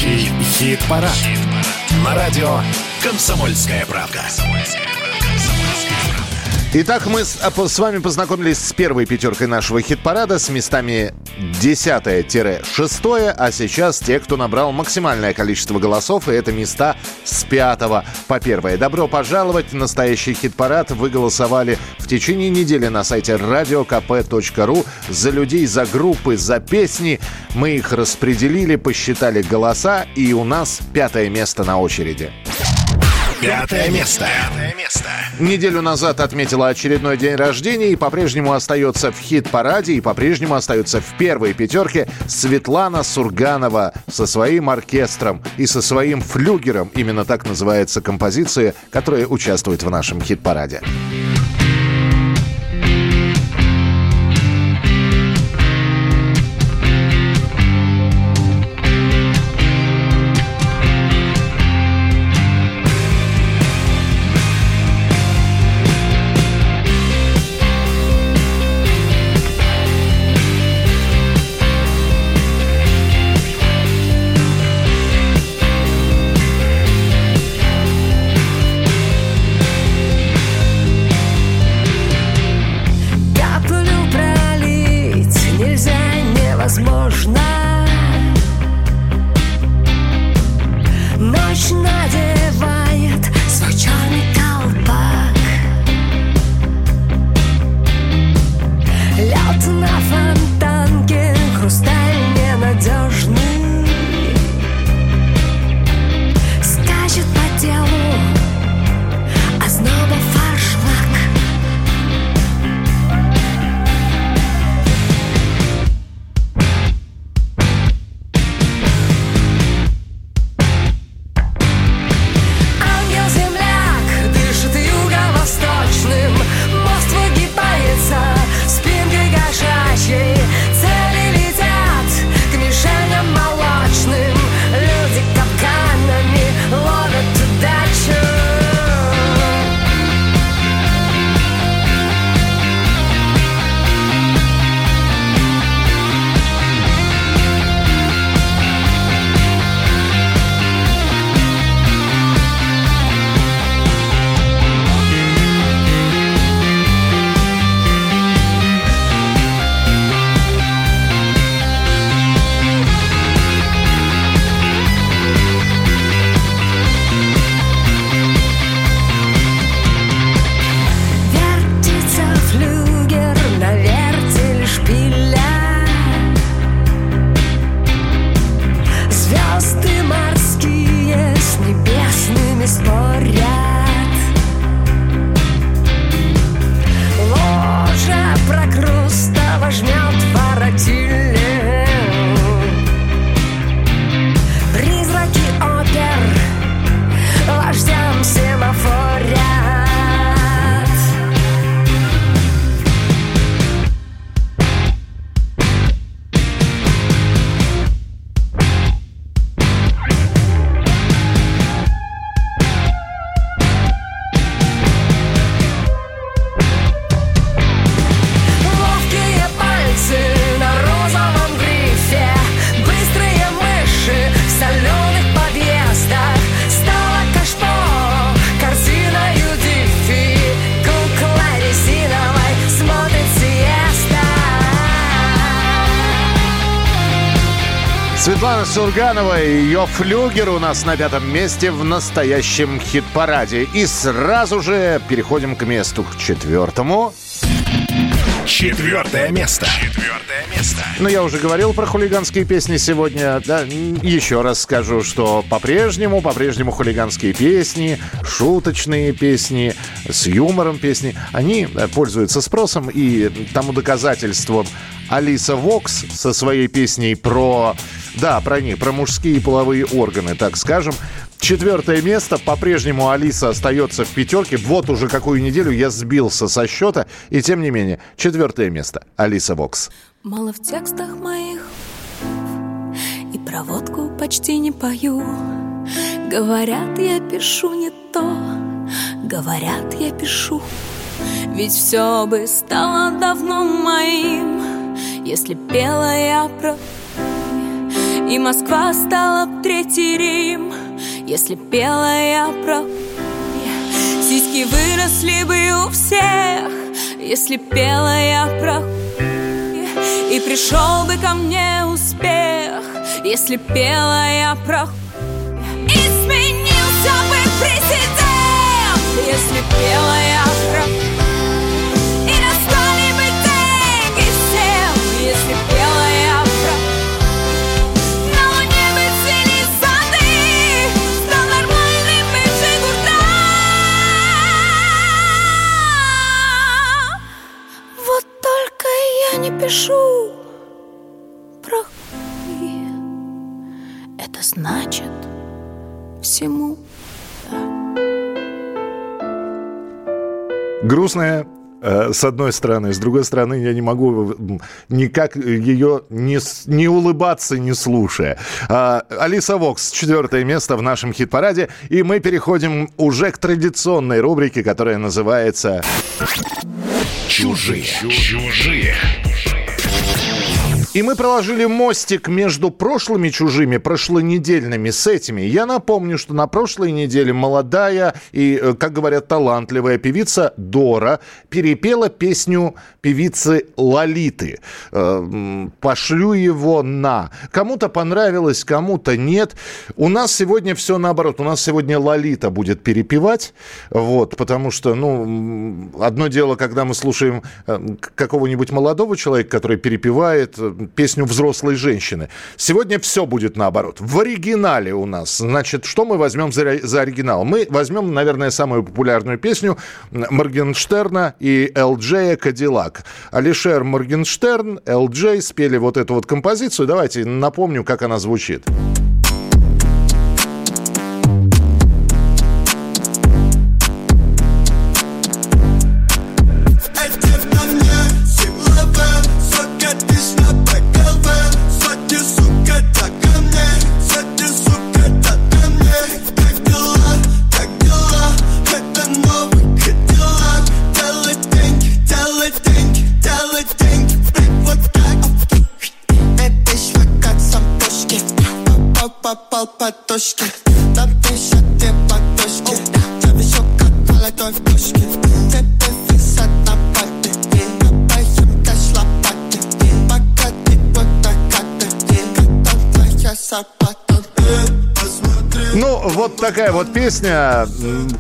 Настоящий хит-парад. На радио «Комсомольская правка». Итак, мы с, а, с вами познакомились с первой пятеркой нашего хит-парада с местами 10-6, а сейчас те, кто набрал максимальное количество голосов, и это места с 5 по 1. Добро пожаловать настоящий хит-парад. Вы голосовали в течение недели на сайте radiokp.ru за людей, за группы, за песни. Мы их распределили, посчитали голоса, и у нас пятое место на очереди. Пятое место. Пятое место. Неделю назад отметила очередной день рождения и по-прежнему остается в хит-параде и по-прежнему остается в первой пятерке Светлана Сурганова со своим оркестром и со своим флюгером. Именно так называется композиция, которая участвует в нашем хит-параде. Сурганова и ее флюгер у нас на пятом месте в настоящем хит-параде. И сразу же переходим к месту к четвертому. Четвертое место. Четвертое место. Ну, я уже говорил про хулиганские песни сегодня. Да, еще раз скажу, что по-прежнему, по-прежнему хулиганские песни, шуточные песни, с юмором песни, они э, пользуются спросом. И тому доказательством Алиса Вокс со своей песней про... Да, про них, про мужские половые органы, так скажем. Четвертое место. По-прежнему Алиса остается в пятерке. Вот уже какую неделю я сбился со счета. И тем не менее, четвертое место. Алиса Вокс. Мало в текстах моих И про водку почти не пою Говорят, я пишу не то Говорят, я пишу Ведь все бы стало давно моим Если пела я про И Москва стала б третий Рим Если пела я про Сиськи выросли бы у всех Если пела я про И пришел бы ко мне успех Если пела я про И сменился бы президент Если пела я я не пишу про хуй. Это значит всему Грустная э, с одной стороны, с другой стороны, я не могу м, никак ее не, не улыбаться, не слушая. А, Алиса Вокс, четвертое место в нашем хит-параде, и мы переходим уже к традиционной рубрике, которая называется Чужие. Чужие. И мы проложили мостик между прошлыми чужими, прошлонедельными с этими. Я напомню, что на прошлой неделе молодая и, э, как говорят, талантливая певица Дора перепела песню певицы Лолиты. Э, Пошлю его на. Кому-то понравилось, кому-то нет. У нас сегодня все наоборот. У нас сегодня Лолита будет перепевать. Вот, потому что, ну, одно дело, когда мы слушаем э, какого-нибудь молодого человека, который перепевает песню взрослой женщины. Сегодня все будет наоборот. В оригинале у нас. Значит, что мы возьмем за, за оригинал? Мы возьмем, наверное, самую популярную песню Моргенштерна и Элджея «Кадиллак». Алишер Моргенштерн, Элджей спели вот эту вот композицию. Давайте напомню, как она звучит. Попал точки Там пишет две подушки Я вижу, как молодой в пушке. Тебе висят на папе Копаем кэш лопаты. Пока ты вот накаты Готов твоя Посмотри Ну, вот такая вот песня.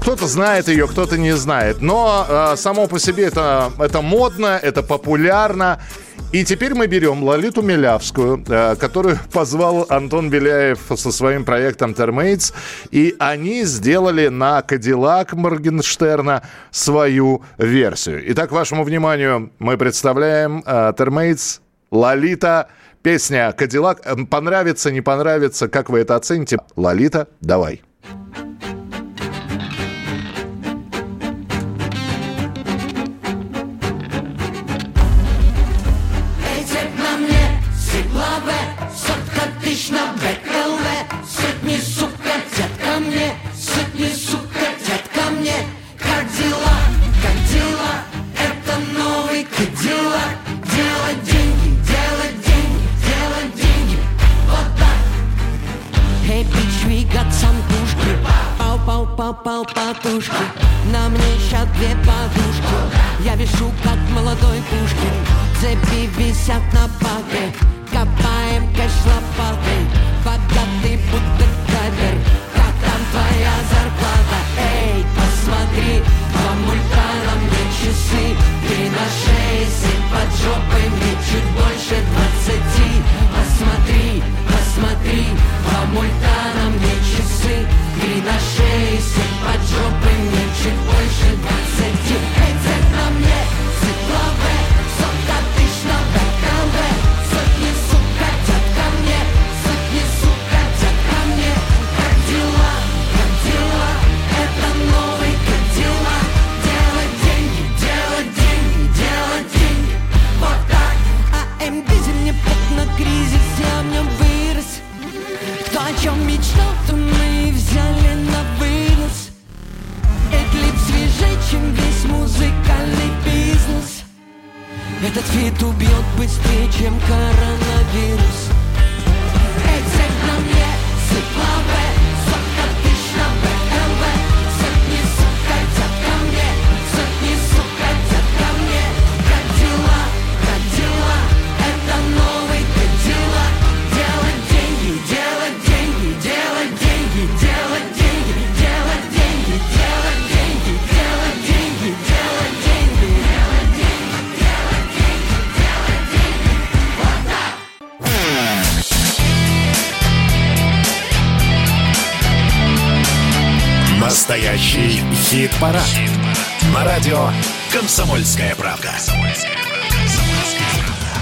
Кто-то знает ее, кто-то не знает. Но э, само по себе это, это модно, это популярно. И теперь мы берем Лолиту Милявскую, э, которую позвал Антон Беляев со своим проектом Термейтс. И они сделали на Кадиллак Моргенштерна свою версию. Итак, вашему вниманию мы представляем э, Термейтс Лолита. Песня «Кадиллак». Э, Понравится, не понравится, как вы это оцените? Лолита, давай.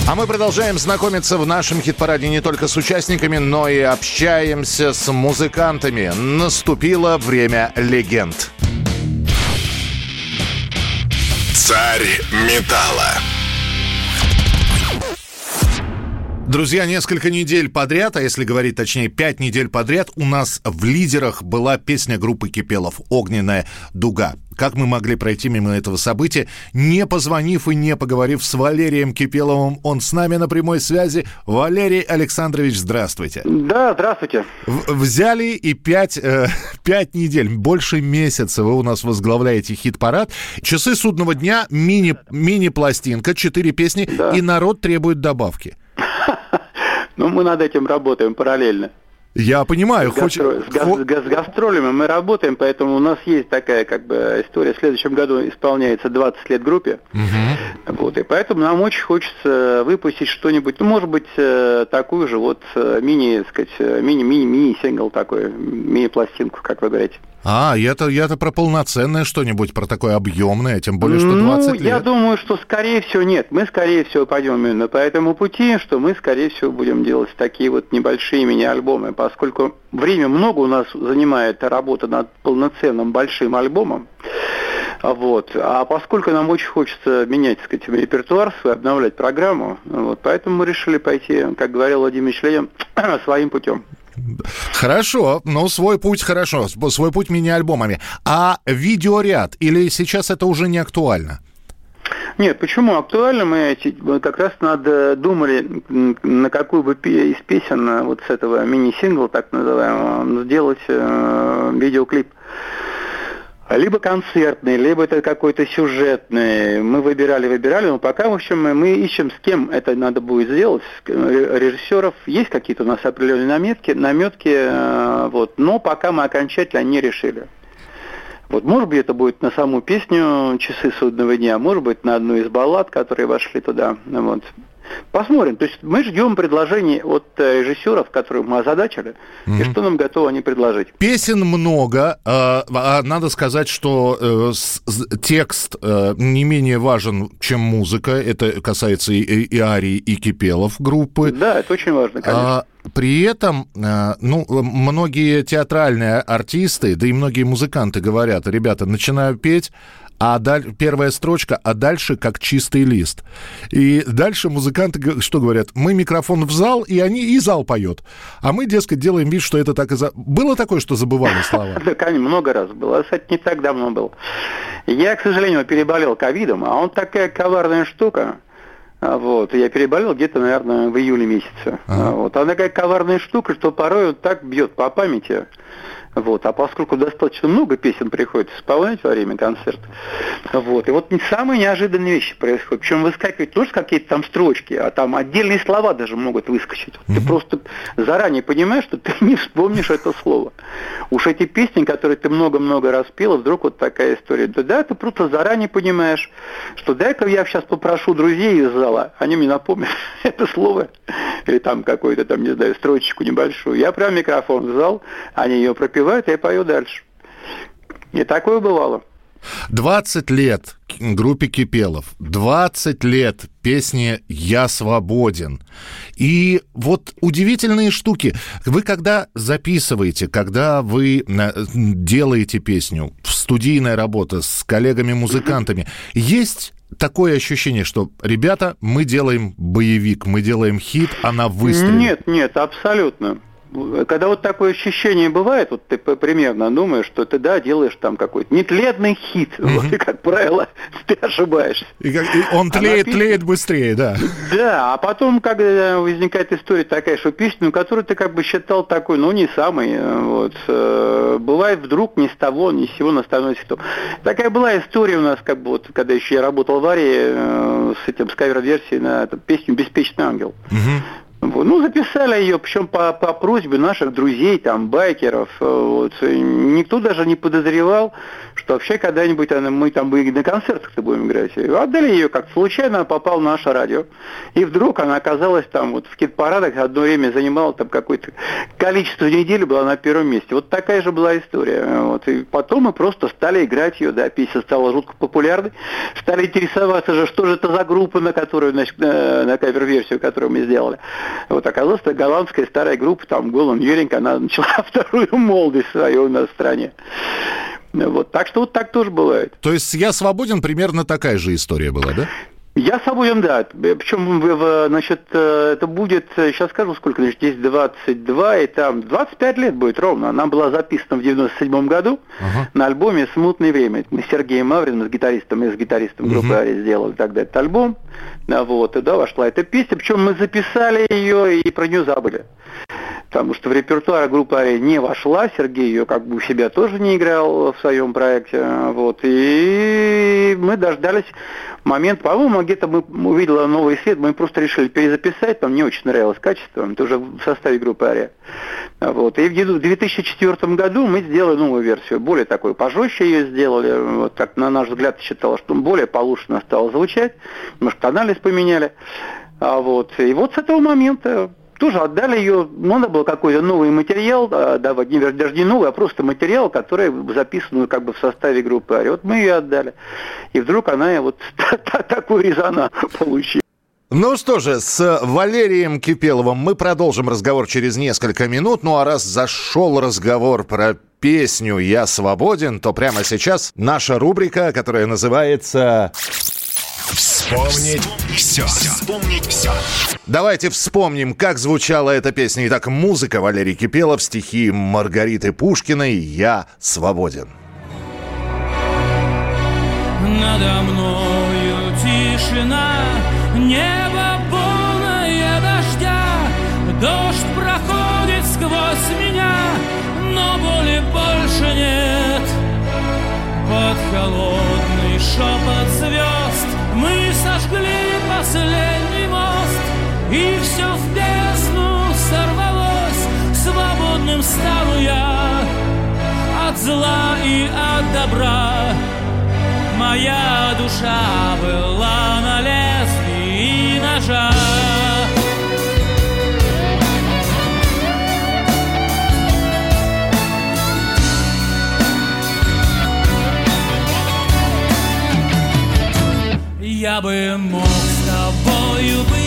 А мы продолжаем знакомиться в нашем хит-параде не только с участниками, но и общаемся с музыкантами. Наступило время легенд. Царь металла. Друзья, несколько недель подряд, а если говорить точнее, пять недель подряд, у нас в лидерах была песня группы Кипелов «Огненная дуга». Как мы могли пройти мимо этого события, не позвонив и не поговорив с Валерием Кипеловым? Он с нами на прямой связи. Валерий Александрович, здравствуйте. Да, здравствуйте. В- взяли и пять, э, пять недель, больше месяца вы у нас возглавляете хит-парад. Часы судного дня, мини, мини-пластинка, четыре песни, и народ требует добавки. Ну, мы над этим работаем параллельно. Я понимаю, С, гастро- с га- с га- с гастролями мы работаем, поэтому у нас есть такая как бы история. В следующем году исполняется 20 лет группе. Вот, и поэтому нам очень хочется выпустить что-нибудь, ну, может быть, э, такую же вот э, мини, сказать, э, мини-мини-мини-сингл такой, мини-пластинку, как вы говорите. А, я-то, я-то про полноценное что-нибудь, про такое объемное, тем более, что 20 ну, лет. я думаю, что скорее всего нет. Мы скорее всего пойдем именно по этому пути, что мы скорее всего будем делать такие вот небольшие мини-альбомы, поскольку время много у нас занимает работа над полноценным большим альбомом. Вот. А поскольку нам очень хочется менять, так сказать, репертуар свой, обновлять программу, вот, поэтому мы решили пойти, как говорил Владимир Ленин, своим путем. Хорошо, ну свой путь хорошо, свой путь мини-альбомами. А видеоряд, или сейчас это уже не актуально? Нет, почему актуально? Мы, как раз надо думали, м, на какую бы из песен э, вот с этого мини-сингла, так называемого, сделать э, видеоклип. Либо концертный, либо это какой-то сюжетный. Мы выбирали, выбирали, но пока, в общем, мы- ищем, с кем это надо будет сделать. Режиссеров есть какие-то у нас определенные наметки, наметки, э, вот, но пока мы окончательно не решили. Вот, может быть, это будет на саму песню «Часы судного дня», может быть, на одну из баллад, которые вошли туда. Вот. Посмотрим. То есть мы ждем предложений от э, режиссеров, которых мы озадачили, и что нам готовы они предложить. Песен много, а, а надо сказать, что э, текст э, не менее важен, чем музыка. Это касается и, и, и Арии, и Кипелов группы. Да, это очень важно, конечно. А, при этом, ну, многие театральные артисты, да и многие музыканты говорят, ребята, начинаю петь, а даль- первая строчка, а дальше как чистый лист. И дальше музыканты что говорят? Мы микрофон в зал, и они и зал поет. А мы, дескать, делаем вид, что это так и за... Было такое, что забывали слова? Да, конечно, много раз было. Кстати, не так давно был. Я, к сожалению, переболел ковидом, а он такая коварная штука. А, Вот, я переболел где-то, наверное, в июле месяце. А, Вот, она такая коварная штука, что порой он так бьет по памяти. Вот, а поскольку достаточно много песен приходится исполнять во время концерта, вот, и вот самые неожиданные вещи происходят. Причем выскакивают тоже какие-то там строчки, а там отдельные слова даже могут выскочить. Вот Ты просто заранее понимаешь, что ты не вспомнишь это слово. Уж эти песни, которые ты много-много раз пела, вдруг вот такая история. Да, да, ты просто заранее понимаешь, что дай-ка я сейчас попрошу друзей из зала, они мне напомнят это слово, или там какую-то там, не знаю, строчечку небольшую. Я прям микрофон в зал, они ее пропевают, я пою дальше. И такое бывало. 20 лет группе Кипелов, 20 лет песни «Я свободен». И вот удивительные штуки. Вы когда записываете, когда вы э, делаете песню, студийная работа с коллегами-музыкантами, есть такое ощущение, что, ребята, мы делаем боевик, мы делаем хит, она выстрелит. Нет, нет, абсолютно. Когда вот такое ощущение бывает, вот ты примерно думаешь, что ты, да, делаешь там какой-то нетледный хит, вот, и, как правило, ты ошибаешься. И как- и он А тлеет, написано- тлеет быстрее, да. Да, а потом, когда возникает история такая, что песню, которую ты как бы считал такой, ну, не самый, э, вот, э, бывает вдруг ни с того, ни с сего она становится хитом. Такая была история у нас, как бы, вот, когда еще я работал в Арии, э, с этим, с кавер-версией на эту песню «Беспечный ангел». Вот. Ну, записали ее, причем по, по просьбе наших друзей, там, байкеров. э, Вот. Никто даже не подозревал, что вообще когда-нибудь она- мы там бы и на концертах-то будем играть. И Отдали ее как случайно, она попала на наше радио. И вдруг она оказалась там вот в кит-парадах, одно время занимала там какое-то количество недель, была на первом месте. Вот такая же была история. Вот. И потом мы просто стали играть ее, да, песня стала жутко популярной. Стали интересоваться же, что же это за группа, на которую, значит, э, на кавер-версию, которую мы сделали. Вот оказалось, это голландская старая группа, там Голан Юринг, она начала вторую молодость свою у нас в стране. Вот, так что вот так тоже бывает. То есть «Я свободен» примерно такая же история была, да? Я свободен, да. Причем, значит, э, это будет, э, сейчас скажу, сколько, значит, здесь 22, и там 25 лет будет ровно. Она была записана в 97 году на альбоме «Смутное время». Мы с Сергеем Мавриным, с гитаристом и с гитаристом группы «Ари» сделали тогда этот альбом. Вот, и да, вошла эта песня. Причем мы записали ее и про нее забыли. Потому что в репертуар группы не вошла, Сергей ее как бы у себя тоже не играл в своем проекте. Вот, и мы дождались момент, по-моему, где-то мы увидели новый свет, мы просто решили перезаписать, нам не очень нравилось качество, это уже в составе группы «Ария». Вот. И в году- в 2004 году мы сделали новую версию, более такой пожестче ее сделали, вот так, на наш взгляд, считалось, что более получше она стала звучать, немножко тональность поменяли. А вот. И вот с этого момента тоже отдали ее, ну, надо было какой-то новый материал давать, не, даже не новый, а просто материал, который записан как бы в составе группы «Ари». Вот мы ее отдали. И вдруг она вот такой резонанс получила. Ну что же, с Валерием Кипеловым мы продолжим разговор через несколько минут. Ну а раз зашел разговор про песню «Я свободен», то прямо сейчас наша рубрика, которая называется... Вспомнить все. Вспомнить все. Давайте вспомним, как звучала эта песня. Итак, музыка Валерий Кипелов, стихи Маргариты Пушкиной «Я свободен». Надо мною тишина, небо полное дождя, Дождь проходит сквозь меня, но боли больше нет. Под холодный шепот последний мост, И все в бездну сорвалось, свободным стану я от зла и от добра. Моя душа была на лезвии ножа. Я бы мог с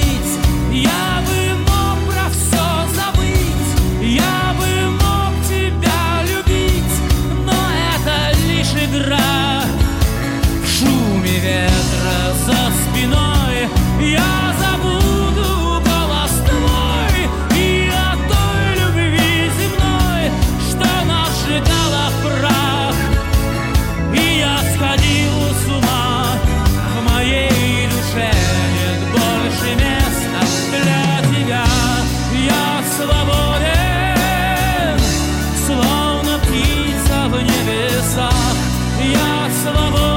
небесах. Я свободен,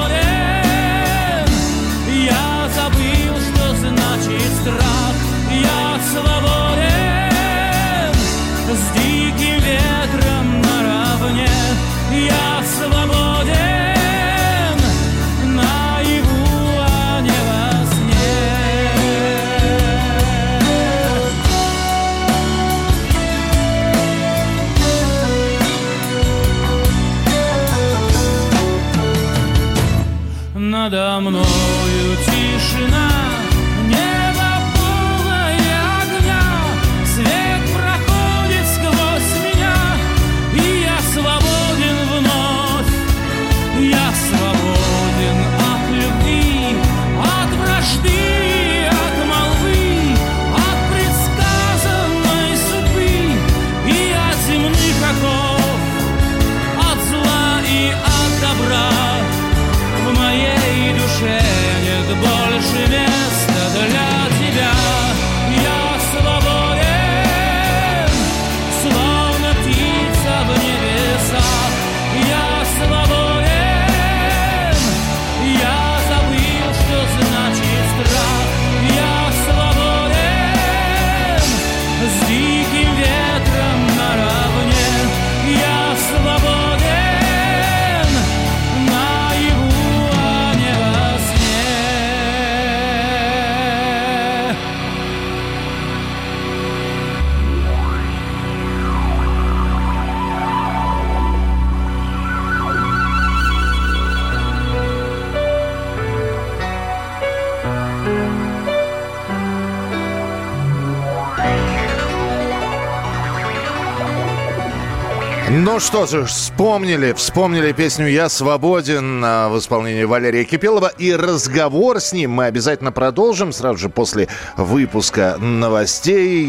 Ну что же, вспомнили, вспомнили песню «Я свободен» а, в исполнении Валерия Кипелова. И разговор с ним мы обязательно продолжим сразу же после выпуска новостей.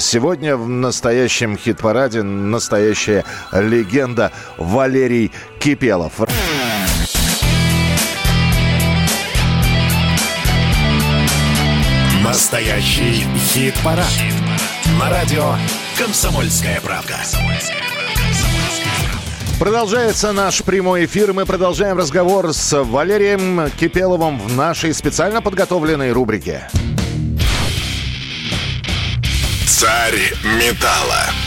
Сегодня в настоящем хит-параде настоящая легенда Валерий Кипелов. Настоящий хит-парад. Хит На радио «Комсомольская правка». Продолжается наш прямой эфир. Мы продолжаем разговор с Валерием Кипеловым в нашей специально подготовленной рубрике. Царь металла.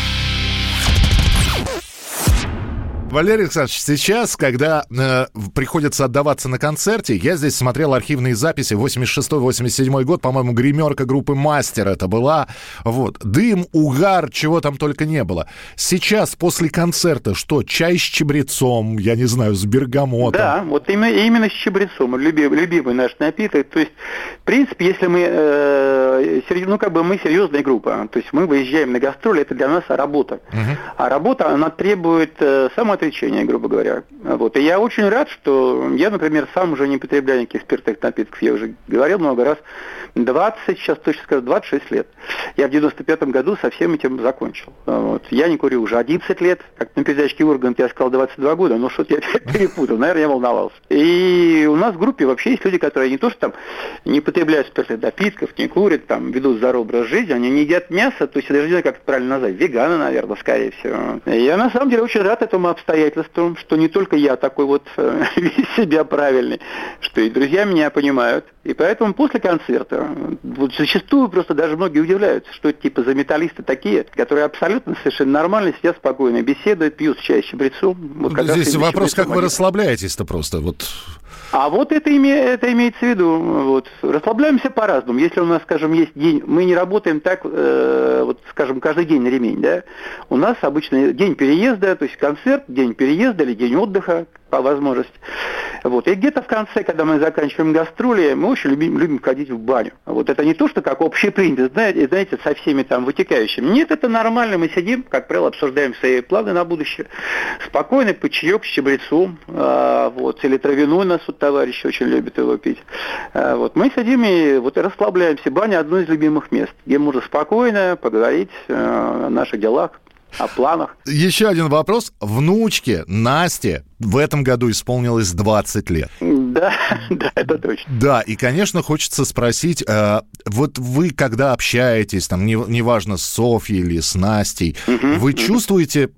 Валерий Александрович, сейчас, когда э, приходится отдаваться на концерте, я здесь смотрел архивные записи, 86-87 год, по-моему, гримерка группы «Мастер» это была. Вот. Дым, угар, чего там только не было. Сейчас, после концерта, что, чай с чабрецом, я не знаю, с бергамотом? Да, вот именно, именно с чабрецом, любимый, любимый наш напиток. То есть, в принципе, если мы, э, ну, как бы мы серьезная группа, то есть мы выезжаем на гастроли, это для нас работа. Угу. А работа, она требует э, самого отречения, грубо говоря. Вот. И я очень рад, что я, например, сам уже не потребляю никаких спиртных напитков. Я уже говорил много раз. 20, сейчас точно скажу, 26 лет. Я в 95-м году со всем этим закончил. Вот. Я не курю уже 11 лет. Как на передачке Ургант я сказал 22 года, но что-то я перепутал. Наверное, я волновался. И у нас в группе вообще есть люди, которые не то, что там не потребляют спиртных напитков, не курят, там, ведут здоровый образ жизни, они не едят мясо, то есть я даже не знаю, как это правильно назвать, веганы, наверное, скорее всего. И я на самом деле очень рад этому обстоятельству обстоятельством, что не только я такой вот э, весь себя правильный, что и друзья меня понимают. И поэтому после концерта, вот зачастую просто даже многие удивляются, что типа за металлисты такие, которые абсолютно совершенно нормально сидят спокойно, беседуют, пьют чай чабрецом. Вот Здесь вопрос, как вы расслабляетесь-то просто, вот а вот это, име, это имеется в виду. Вот. Расслабляемся по-разному. Если у нас, скажем, есть день, мы не работаем так, э, вот, скажем, каждый день на ремень, да. У нас обычно день переезда, то есть концерт, день переезда или день отдыха, по возможности. Вот. И где-то в конце, когда мы заканчиваем гастроли, мы очень любим, любим ходить в баню. Вот это не то, что как общепринято, знаете, знаете, со всеми там вытекающими. Нет, это нормально, мы сидим, как правило, обсуждаем свои планы на будущее. Спокойно, по чаек с чабрецом, а, вот, или травяной нас вот товарищи очень любят его пить. А, вот. Мы сидим и вот и расслабляемся. Баня одно из любимых мест, где можно спокойно поговорить о наших делах, о планах. Еще один вопрос. Внучке Насте в этом году исполнилось 20 лет. Да, да, это точно. Да, и, конечно, хочется спросить, э, вот вы, когда общаетесь, там, не, неважно, с Софьей или с Настей, угу, вы угу. чувствуете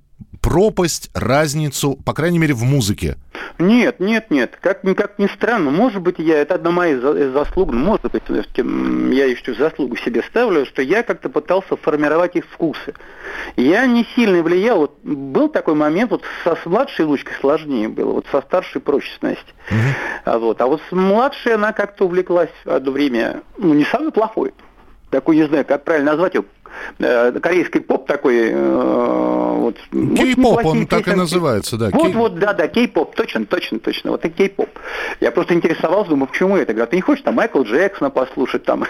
пропасть, разницу, по крайней мере, в музыке? Нет, нет, нет. Как, как ни странно, может быть, я, это одна моя заслуг, может быть, я еще заслугу себе ставлю, что я как-то пытался формировать их вкусы. Я не сильно влиял. Вот был такой момент, вот со с младшей лучкой сложнее было, вот со старшей проще Настей. Uh-huh. А, вот, а вот с младшей она как-то увлеклась одно время, ну, не самый плохой. Такой, не знаю, как правильно назвать его, Э, корейский поп такой. Вот, кей-поп, он так и называется, да. Вот, вот, да, да, кей-поп, точно, точно, точно, вот и кей-поп. Я просто интересовался, думаю, почему это? Говорят, ты не хочешь там Майкл Джексона послушать, там,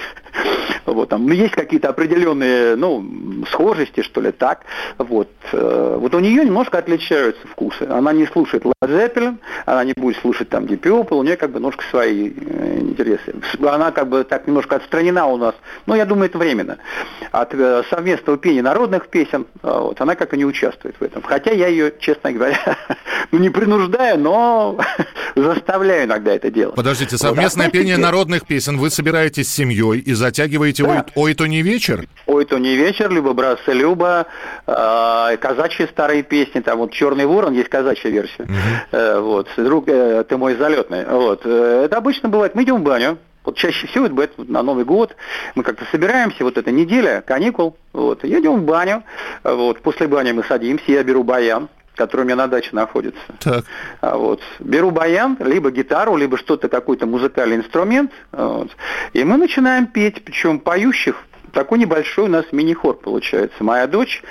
вот, там, ну, есть какие-то определенные, ну, схожести, что ли, так, вот. Э, вот у нее немножко отличаются вкусы. Она не слушает Zeppelin, она не будет слушать там Purple, у нее как бы немножко свои интересы. Она как бы так немножко отстранена у нас, ну, я думаю, это временно, от совместного пения народных песен, вот, она как-то не участвует в этом. Хотя я ее, честно говоря, ну не принуждаю, но заставляю иногда это делать. Подождите, совместное вот, пение народных песен, вы собираетесь с семьей и затягиваете да. ой, ой, то не вечер? Ой, то не вечер, либо браться Люба, э, казачьи старые песни, там вот Черный ворон, есть казачья версия. Угу. Э, вот, друг, э, ты мой залетный. Вот. Э, это обычно бывает, мы идем в баню, вот чаще всего это бывает на Новый год. Мы как-то собираемся, вот эта неделя, каникул, вот, едем в баню, вот, после бани мы садимся, я беру баян, который у меня на даче находится. Так. А вот. Беру баян, либо гитару, либо что-то, какой-то музыкальный инструмент, вот, и мы начинаем петь, причем поющих такой небольшой у нас мини-хор получается. Моя дочь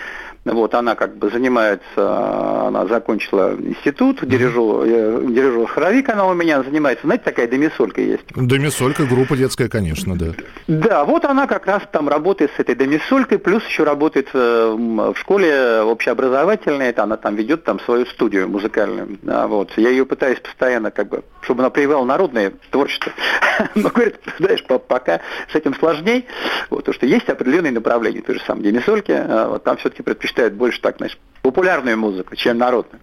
Вот, она как бы занимается, она закончила институт, дирижер, э, дирижер хоровик она у меня занимается. Знаете, такая демисолька есть. Демисолька, группа детская, конечно, да. Да, вот она как раз там работает с этой демисолькой, плюс еще работает э, в школе общеобразовательной, это она там ведет там свою студию музыкальную. Да, вот. Я ее пытаюсь постоянно, как бы, чтобы она привела народное творчество. Но, говорит, знаешь, пока с этим сложней, вот, потому что есть определенные направления, той же самой демисольки, а вот, там все-таки предпочитают больше так, знаешь, популярную музыку, чем народную.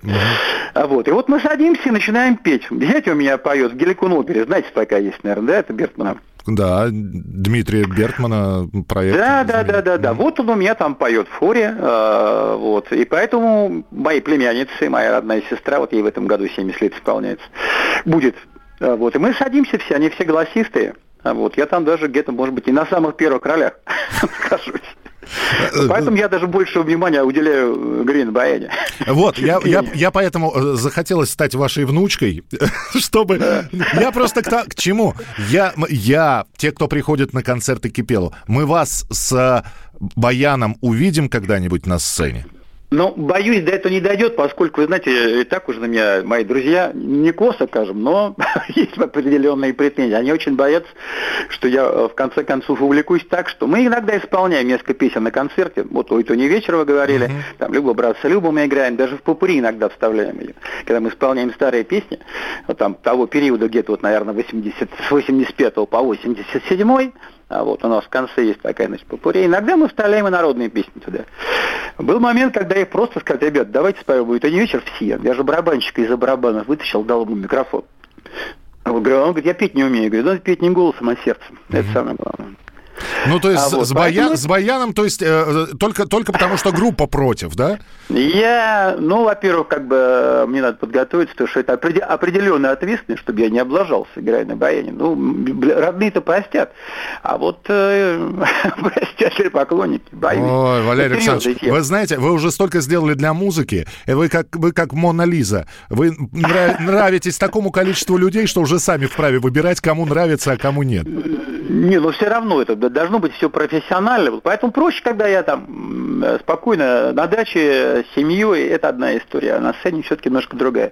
А вот. И вот мы садимся и начинаем петь. Знаете, у меня поет в опере, знаете, такая есть, наверное, да, это Бертмана. Да, Дмитрия Бертмана проект. Да, да, да, да, да. Вот он у меня там поет в хоре, э, вот. И поэтому мои племянницы, моя родная сестра, вот ей в этом году 70 лет исполняется, будет. Э, вот. И мы садимся все, они все голосистые. А вот. Я там даже где-то, может быть, и на самых первых ролях нахожусь. Поэтому я даже больше внимания уделяю Грин Баяне. Вот, я, я, я поэтому э, захотелось стать вашей внучкой, чтобы... Я просто к, к чему? Я, я, те, кто приходит на концерты Кипелу, мы вас с Баяном увидим когда-нибудь на сцене? Ну, боюсь, до этого не дойдет, поскольку, вы знаете, и так уже на меня мои друзья, не косо, скажем, но есть определенные претензии. Они очень боятся, что я э, в конце концов увлекусь так, что мы иногда исполняем несколько песен на концерте. Вот ой, то не вечер вы говорили, uh-huh. там Люба, братца, Люба мы играем, даже в попури иногда вставляем ее. Когда мы исполняем старые песни, вот там того периода где-то вот, наверное, 80, с 85 по 87 а вот у нас в конце есть такая, значит, попури. Иногда мы вставляем и народные песни туда. Был момент, когда я просто сказал, ребят, давайте споем будет не вечер все. Я же барабанщика из-за барабанов вытащил, дал ему микрофон. Он говорит, я петь не умею. Я говорю, надо петь не голосом, а сердцем. Mm-hmm. Это самое главное. Ну, то есть а с, вот, с, поэтому... с баяном, то есть э, только, только потому, что группа против, да? Я, ну, во-первых, как бы мне надо подготовиться, потому что это определенная ответственность, чтобы я не облажался, играя на баяне. Ну, родные-то простят, а вот э, простят ли поклонники баяны. Ой, Валерий Александрович, вы знаете, вы уже столько сделали для музыки, вы как, вы как Мона Лиза, вы нравитесь такому количеству людей, что уже сами вправе выбирать, кому нравится, а кому нет. Не, но все равно это должно быть все профессионально. Поэтому проще, когда я там спокойно на даче с семьей, это одна история, а на сцене все-таки немножко другая.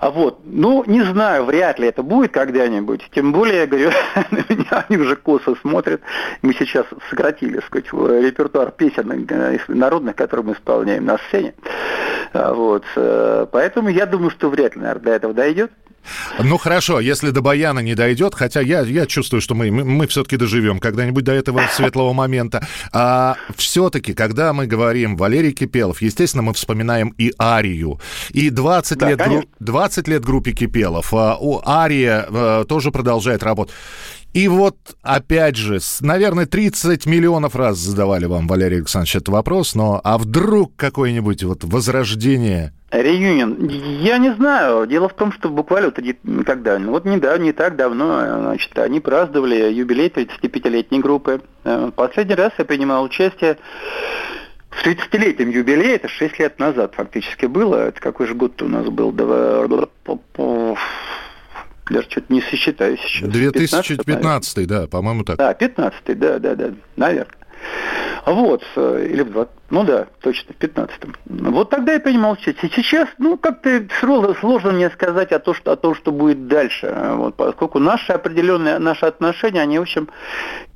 А вот, ну, не знаю, вряд ли это будет когда-нибудь. Тем более, я говорю, они уже косо смотрят. Мы сейчас сократили, сказать, репертуар песен э, народных, которые мы исполняем на сцене. А вот, э, поэтому я думаю, что вряд ли, наверное, до этого дойдет. Ну хорошо, если до Баяна не дойдет, хотя я, я чувствую, что мы, мы, мы все-таки доживем когда-нибудь до этого светлого момента. А все-таки, когда мы говорим Валерий Кипелов, естественно, мы вспоминаем и Арию. И 20, да, лет, гру, 20 лет группе Кипелов. А, у Ария а, тоже продолжает работать. И вот, опять же, наверное, 30 миллионов раз задавали вам, Валерий Александрович, этот вопрос, но а вдруг какое-нибудь вот возрождение Реюнион. Я не знаю. Дело в том, что буквально вот когда, вот не, да, не так давно, значит, они праздновали юбилей 35-летней группы. Э, последний раз я принимал участие в 30-летнем юбилее, это 6 лет назад фактически было. Это какой же год у нас был? Даже что-то не сосчитаю сейчас. 2015, 15 да, по-моему так. Да, 15 да, да, да, наверное. Вот, э, или в 20, ну да, точно, в 15-м. Вот тогда я принимал участие. Сейчас, ну, как-то сложно, сложно мне сказать о том, что, о том, что будет дальше. Вот, поскольку наши определенные, наши отношения, они, в общем,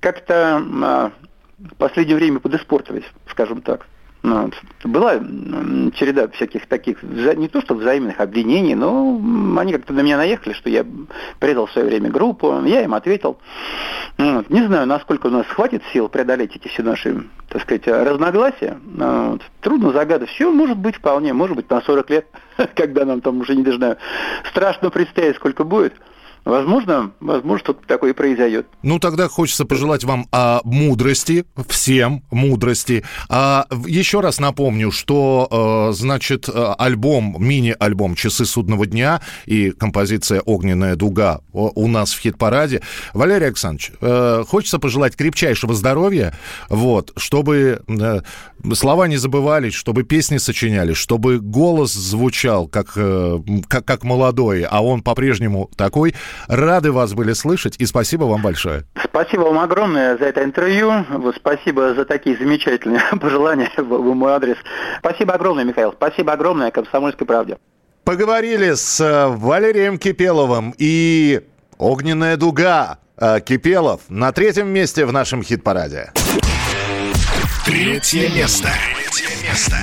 как-то а, в последнее время подиспортились, скажем так. Ну, вот. Была череда всяких таких, не то что взаимных обвинений, но они как-то на меня наехали, что я предал в свое время группу, я им ответил. Ну, вот. Не знаю, насколько у нас хватит сил преодолеть эти все наши, так сказать, разногласия. Вот. Трудно загадать. Все может быть вполне, может быть на 40 лет, когда нам там уже, не знаю, страшно представить, сколько будет. Возможно, возможно, что-то такое и произойдет. Ну, тогда хочется пожелать вам а, мудрости, всем мудрости. А, еще раз напомню, что, а, значит, альбом, мини-альбом «Часы судного дня» и композиция «Огненная дуга» у нас в хит-параде. Валерий Александрович, а, хочется пожелать крепчайшего здоровья, вот, чтобы а, слова не забывались, чтобы песни сочинялись, чтобы голос звучал как, как, как молодой, а он по-прежнему такой – Рады вас были слышать, и спасибо вам большое. Спасибо вам огромное за это интервью. Спасибо за такие замечательные пожелания в в мой адрес. Спасибо огромное, Михаил. Спасибо огромное «Комсомольской правде». Поговорили с э, Валерием Кипеловым и «Огненная дуга». Э, Кипелов на третьем месте в нашем хит-параде. Третье место. Третье место.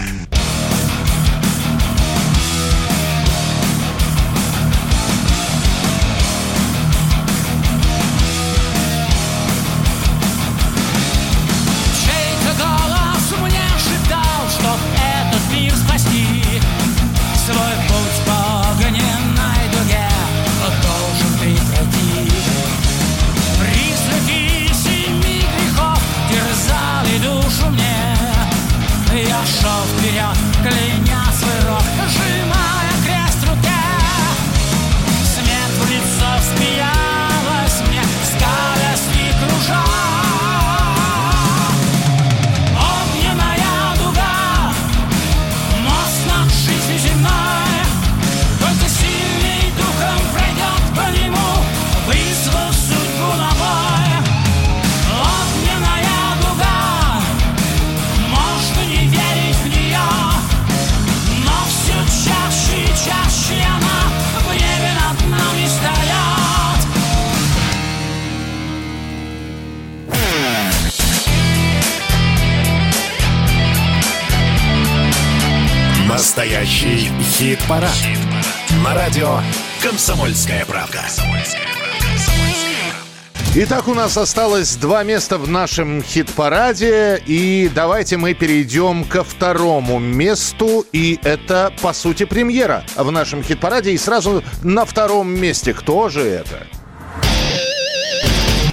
Хит-парад. На радио «Комсомольская правда». Итак, у нас осталось два места в нашем хит-параде, и давайте мы перейдем ко второму месту, и это, по сути, премьера в нашем хит-параде, и сразу на втором месте. Кто же это?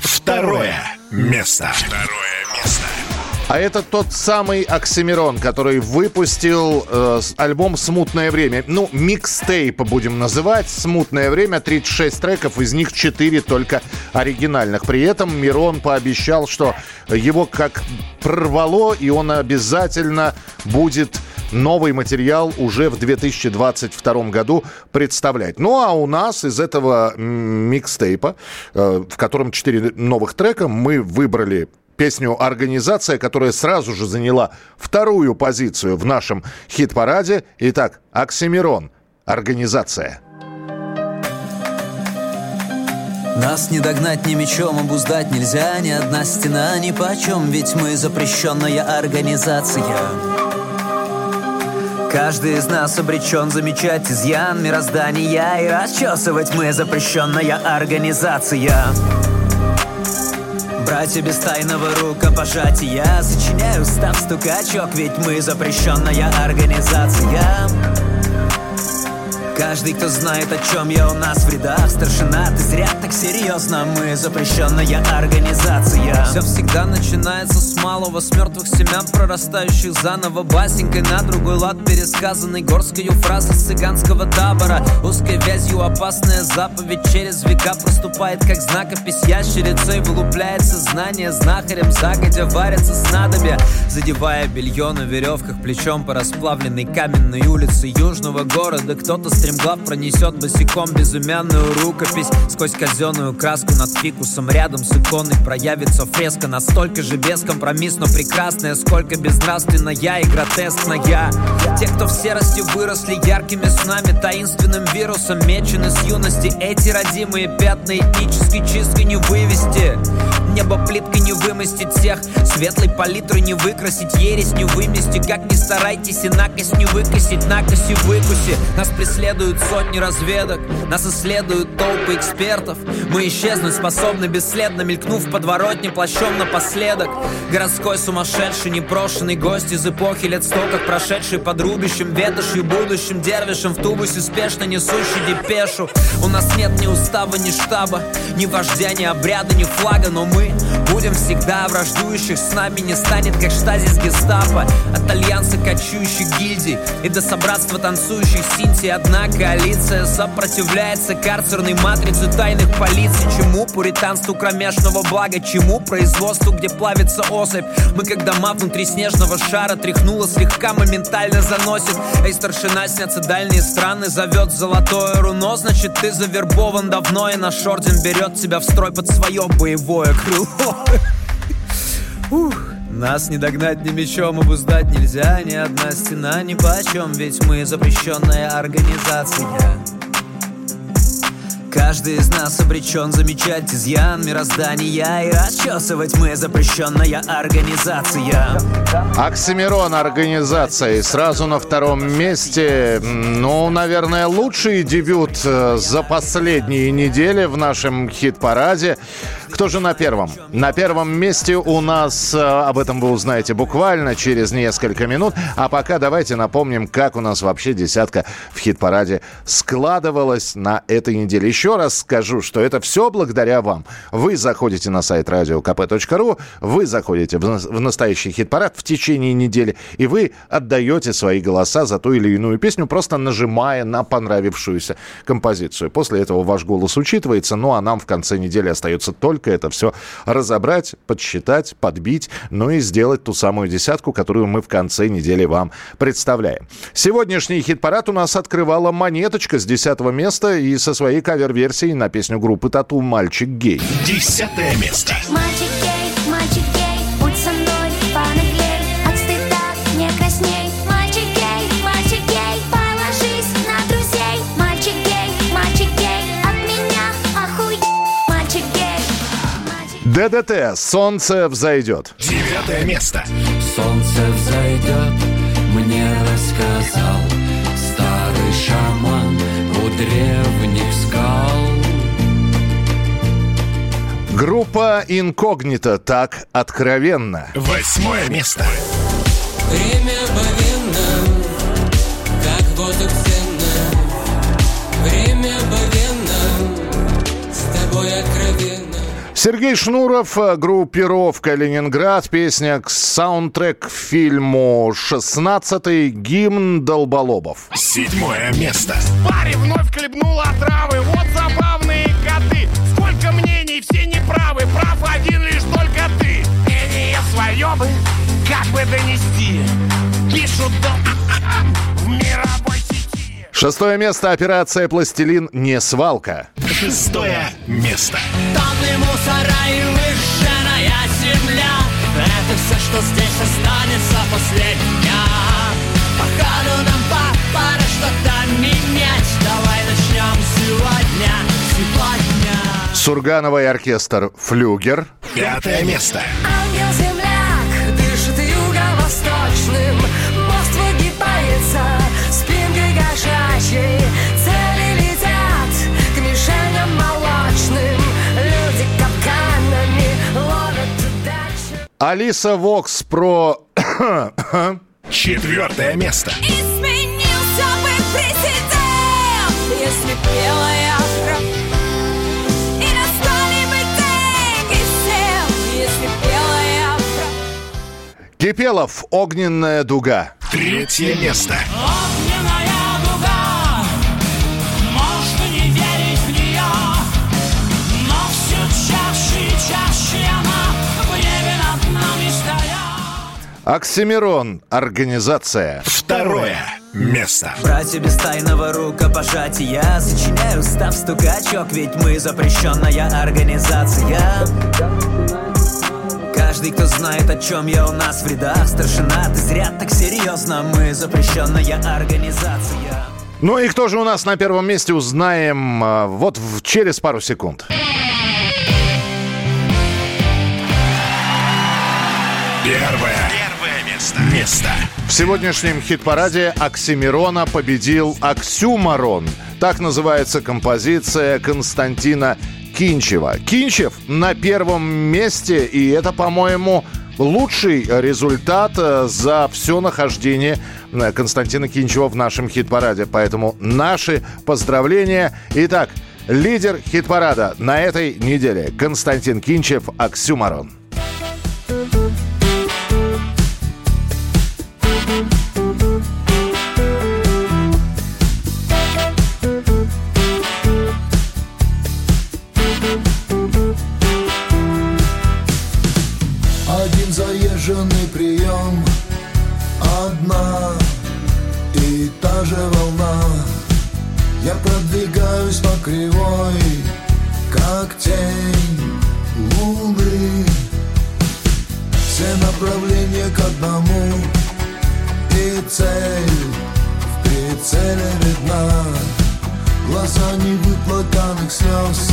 Второе место. Второе место. А это тот самый Оксимирон, который выпустил э, альбом «Смутное время». Ну, микстейп будем называть. «Смутное время», 36 треков, из них 4 только оригинальных. При этом Мирон пообещал, что его как прорвало, и он обязательно будет новый материал уже в 2022 году представлять. Ну, а у нас из этого микстейпа, э, в котором 4 новых трека, мы выбрали песню «Организация», которая сразу же заняла вторую позицию в нашем хит-параде. Итак, Оксимирон «Организация». Нас не догнать ни мечом, обуздать нельзя Ни одна стена ни почем Ведь мы запрещенная организация Каждый из нас обречен замечать изъян мироздания И расчесывать мы запрещенная организация Братья без тайного рукопожатия. Сочиняю став стукачок Ведь мы запрещенная организация Каждый, кто знает, о чем я у нас в рядах Старшина, ты зря так серьезно Мы запрещенная организация. Все всегда начинается с малого С мертвых семян, прорастающих заново. Басенькой на другой лад пересказанной Горскою фразы с цыганского табора. Узкой вязью опасная заповедь Через века проступает, как знакопись Ящерицей. Вылупляется знание Знахарем загодя варится снадобье Задевая белье на веревках Плечом по расплавленной каменной улице Южного города Кто-то стремглав пронесет босиком Безымянную рукопись. Сквозь казенную краску над фикусом Рядом с иконой проявится фреска. Настолько же бескомпромиссно прекрасная Сколько безнравственная и гротескная Те, кто в серости выросли яркими снами Таинственным вирусом мечены с юности. Эти родимые пятна этнической чисткой не вывести Небо плиткой не вымостить всех. Светлой палитрой не выкрасить Ересь не вымести. Как ни старайтесь и накость не выкосить Накоси выкуси. Нас преследуют сотни разведок Нас исследуют толпы экспертов. Мы исчезнуть способны бесследно Мелькнув в подворотне плащом напоследок. Городской сумасшедший непрошенный гость Из эпохи лет сто как прошедший под рубящим Ветошью будущим дервишем В тубусе спешно несущий депешу. У нас нет ни устава, ни штаба Ни вождя, ни обряда, ни флага Но мы будем всегда враждующих. С нами не станет, как штазис гестапо. От альянса кочующих гильдий И до собратства танцующих синтий Одна коалиция сопротивляется Карцерной матрице тайных полиций. Чему пуританству кромешного блага? Чему? Производству, где плавится особь? Мы как дома внутри снежного шара Тряхнуло слегка, моментально заносит. Эй, старшина, снятся дальние страны Зовет золотое руно, значит ты завербован давно И наш орден берет тебя в строй под свое боевое крыло Ух. Нас не догнать ни мечом, обуздать нельзя Ни одна стена ни почем Ведь мы запрещенная организация Каждый из нас обречен замечать изъян мироздания И расчесывать мы запрещенная организация Оксимирон организация. И сразу на втором месте, ну, наверное, лучший дебют э, за последние недели в нашем хит-параде. Кто же на первом? На первом месте у нас, э, об этом вы узнаете буквально через несколько минут. А пока давайте напомним, как у нас вообще десятка в хит-параде складывалась на этой неделе. Еще раз скажу, что это все благодаря вам. Вы заходите на сайт radiokp.ru, вы заходите в на- в настоящий хит-парад в течение недели, и вы отдаете свои голоса за ту или иную песню, просто нажимая на понравившуюся композицию. После этого ваш голос учитывается, ну а нам в конце недели остается только это все разобрать, подсчитать, подбить, ну и сделать ту самую десятку, которую мы в конце недели вам представляем. Сегодняшний хит-парад у нас открывала монеточка с 10 места и со своей кавер-версией на песню группы Тату «Мальчик гей». Десятое место. Мальчик ДДТ «Солнце взойдет». Девятое место. Солнце взойдет, мне рассказал Старый шаман у древних скал Группа «Инкогнито» так откровенно. Восьмое место. Время мгновенно, как воздух Сергей Шнуров, э, группировка «Ленинград», песня к саундтрек к фильму «16-й гимн Долболобов». Седьмое место. Паре вновь хлебнула отравы, вот забавные коты. Сколько мнений, все неправы, прав один лишь только ты. Мнение свое бы, как бы донести. Пишут сети. Шестое место «Операция «Пластилин» не свалка». Шестое место. Тонны мусора и выжженная земля Это все, что здесь останется после дня Походу нам по- пора что-то менять Давай начнем сегодня, сегодня Сурганова и оркестр «Флюгер». Пятое место. Ангел-земляк дышит юго-восточным кошачьей Цели летят к мишеням молочным Люди капканами ловят удачу Алиса Вокс про... Четвертое место. Изменился бы президент Если белая кровь И настали бы деньги всем Если белая кровь Кипелов «Огненная дуга». Третье место. Огненная Оксимирон «Организация». Второе место. Братья без тайного рукопожатия Сочиняю став стукачок Ведь мы запрещенная организация Каждый, кто знает, о чем я у нас в рядах Старшина, ты зря так серьезно Мы запрещенная организация Ну и кто же у нас на первом месте, узнаем а, вот в- через пару секунд. Первое. Место. Место. В сегодняшнем хит-параде Оксимирона победил Оксюмарон. Так называется композиция Константина Кинчева. Кинчев на первом месте, и это, по-моему, лучший результат э, за все нахождение э, Константина Кинчева в нашем хит-параде. Поэтому наши поздравления. Итак, лидер хит-парада на этой неделе Константин Кинчев Оксюмарон. Одному. И цель в прицеле видна Глаза невыплаканных слез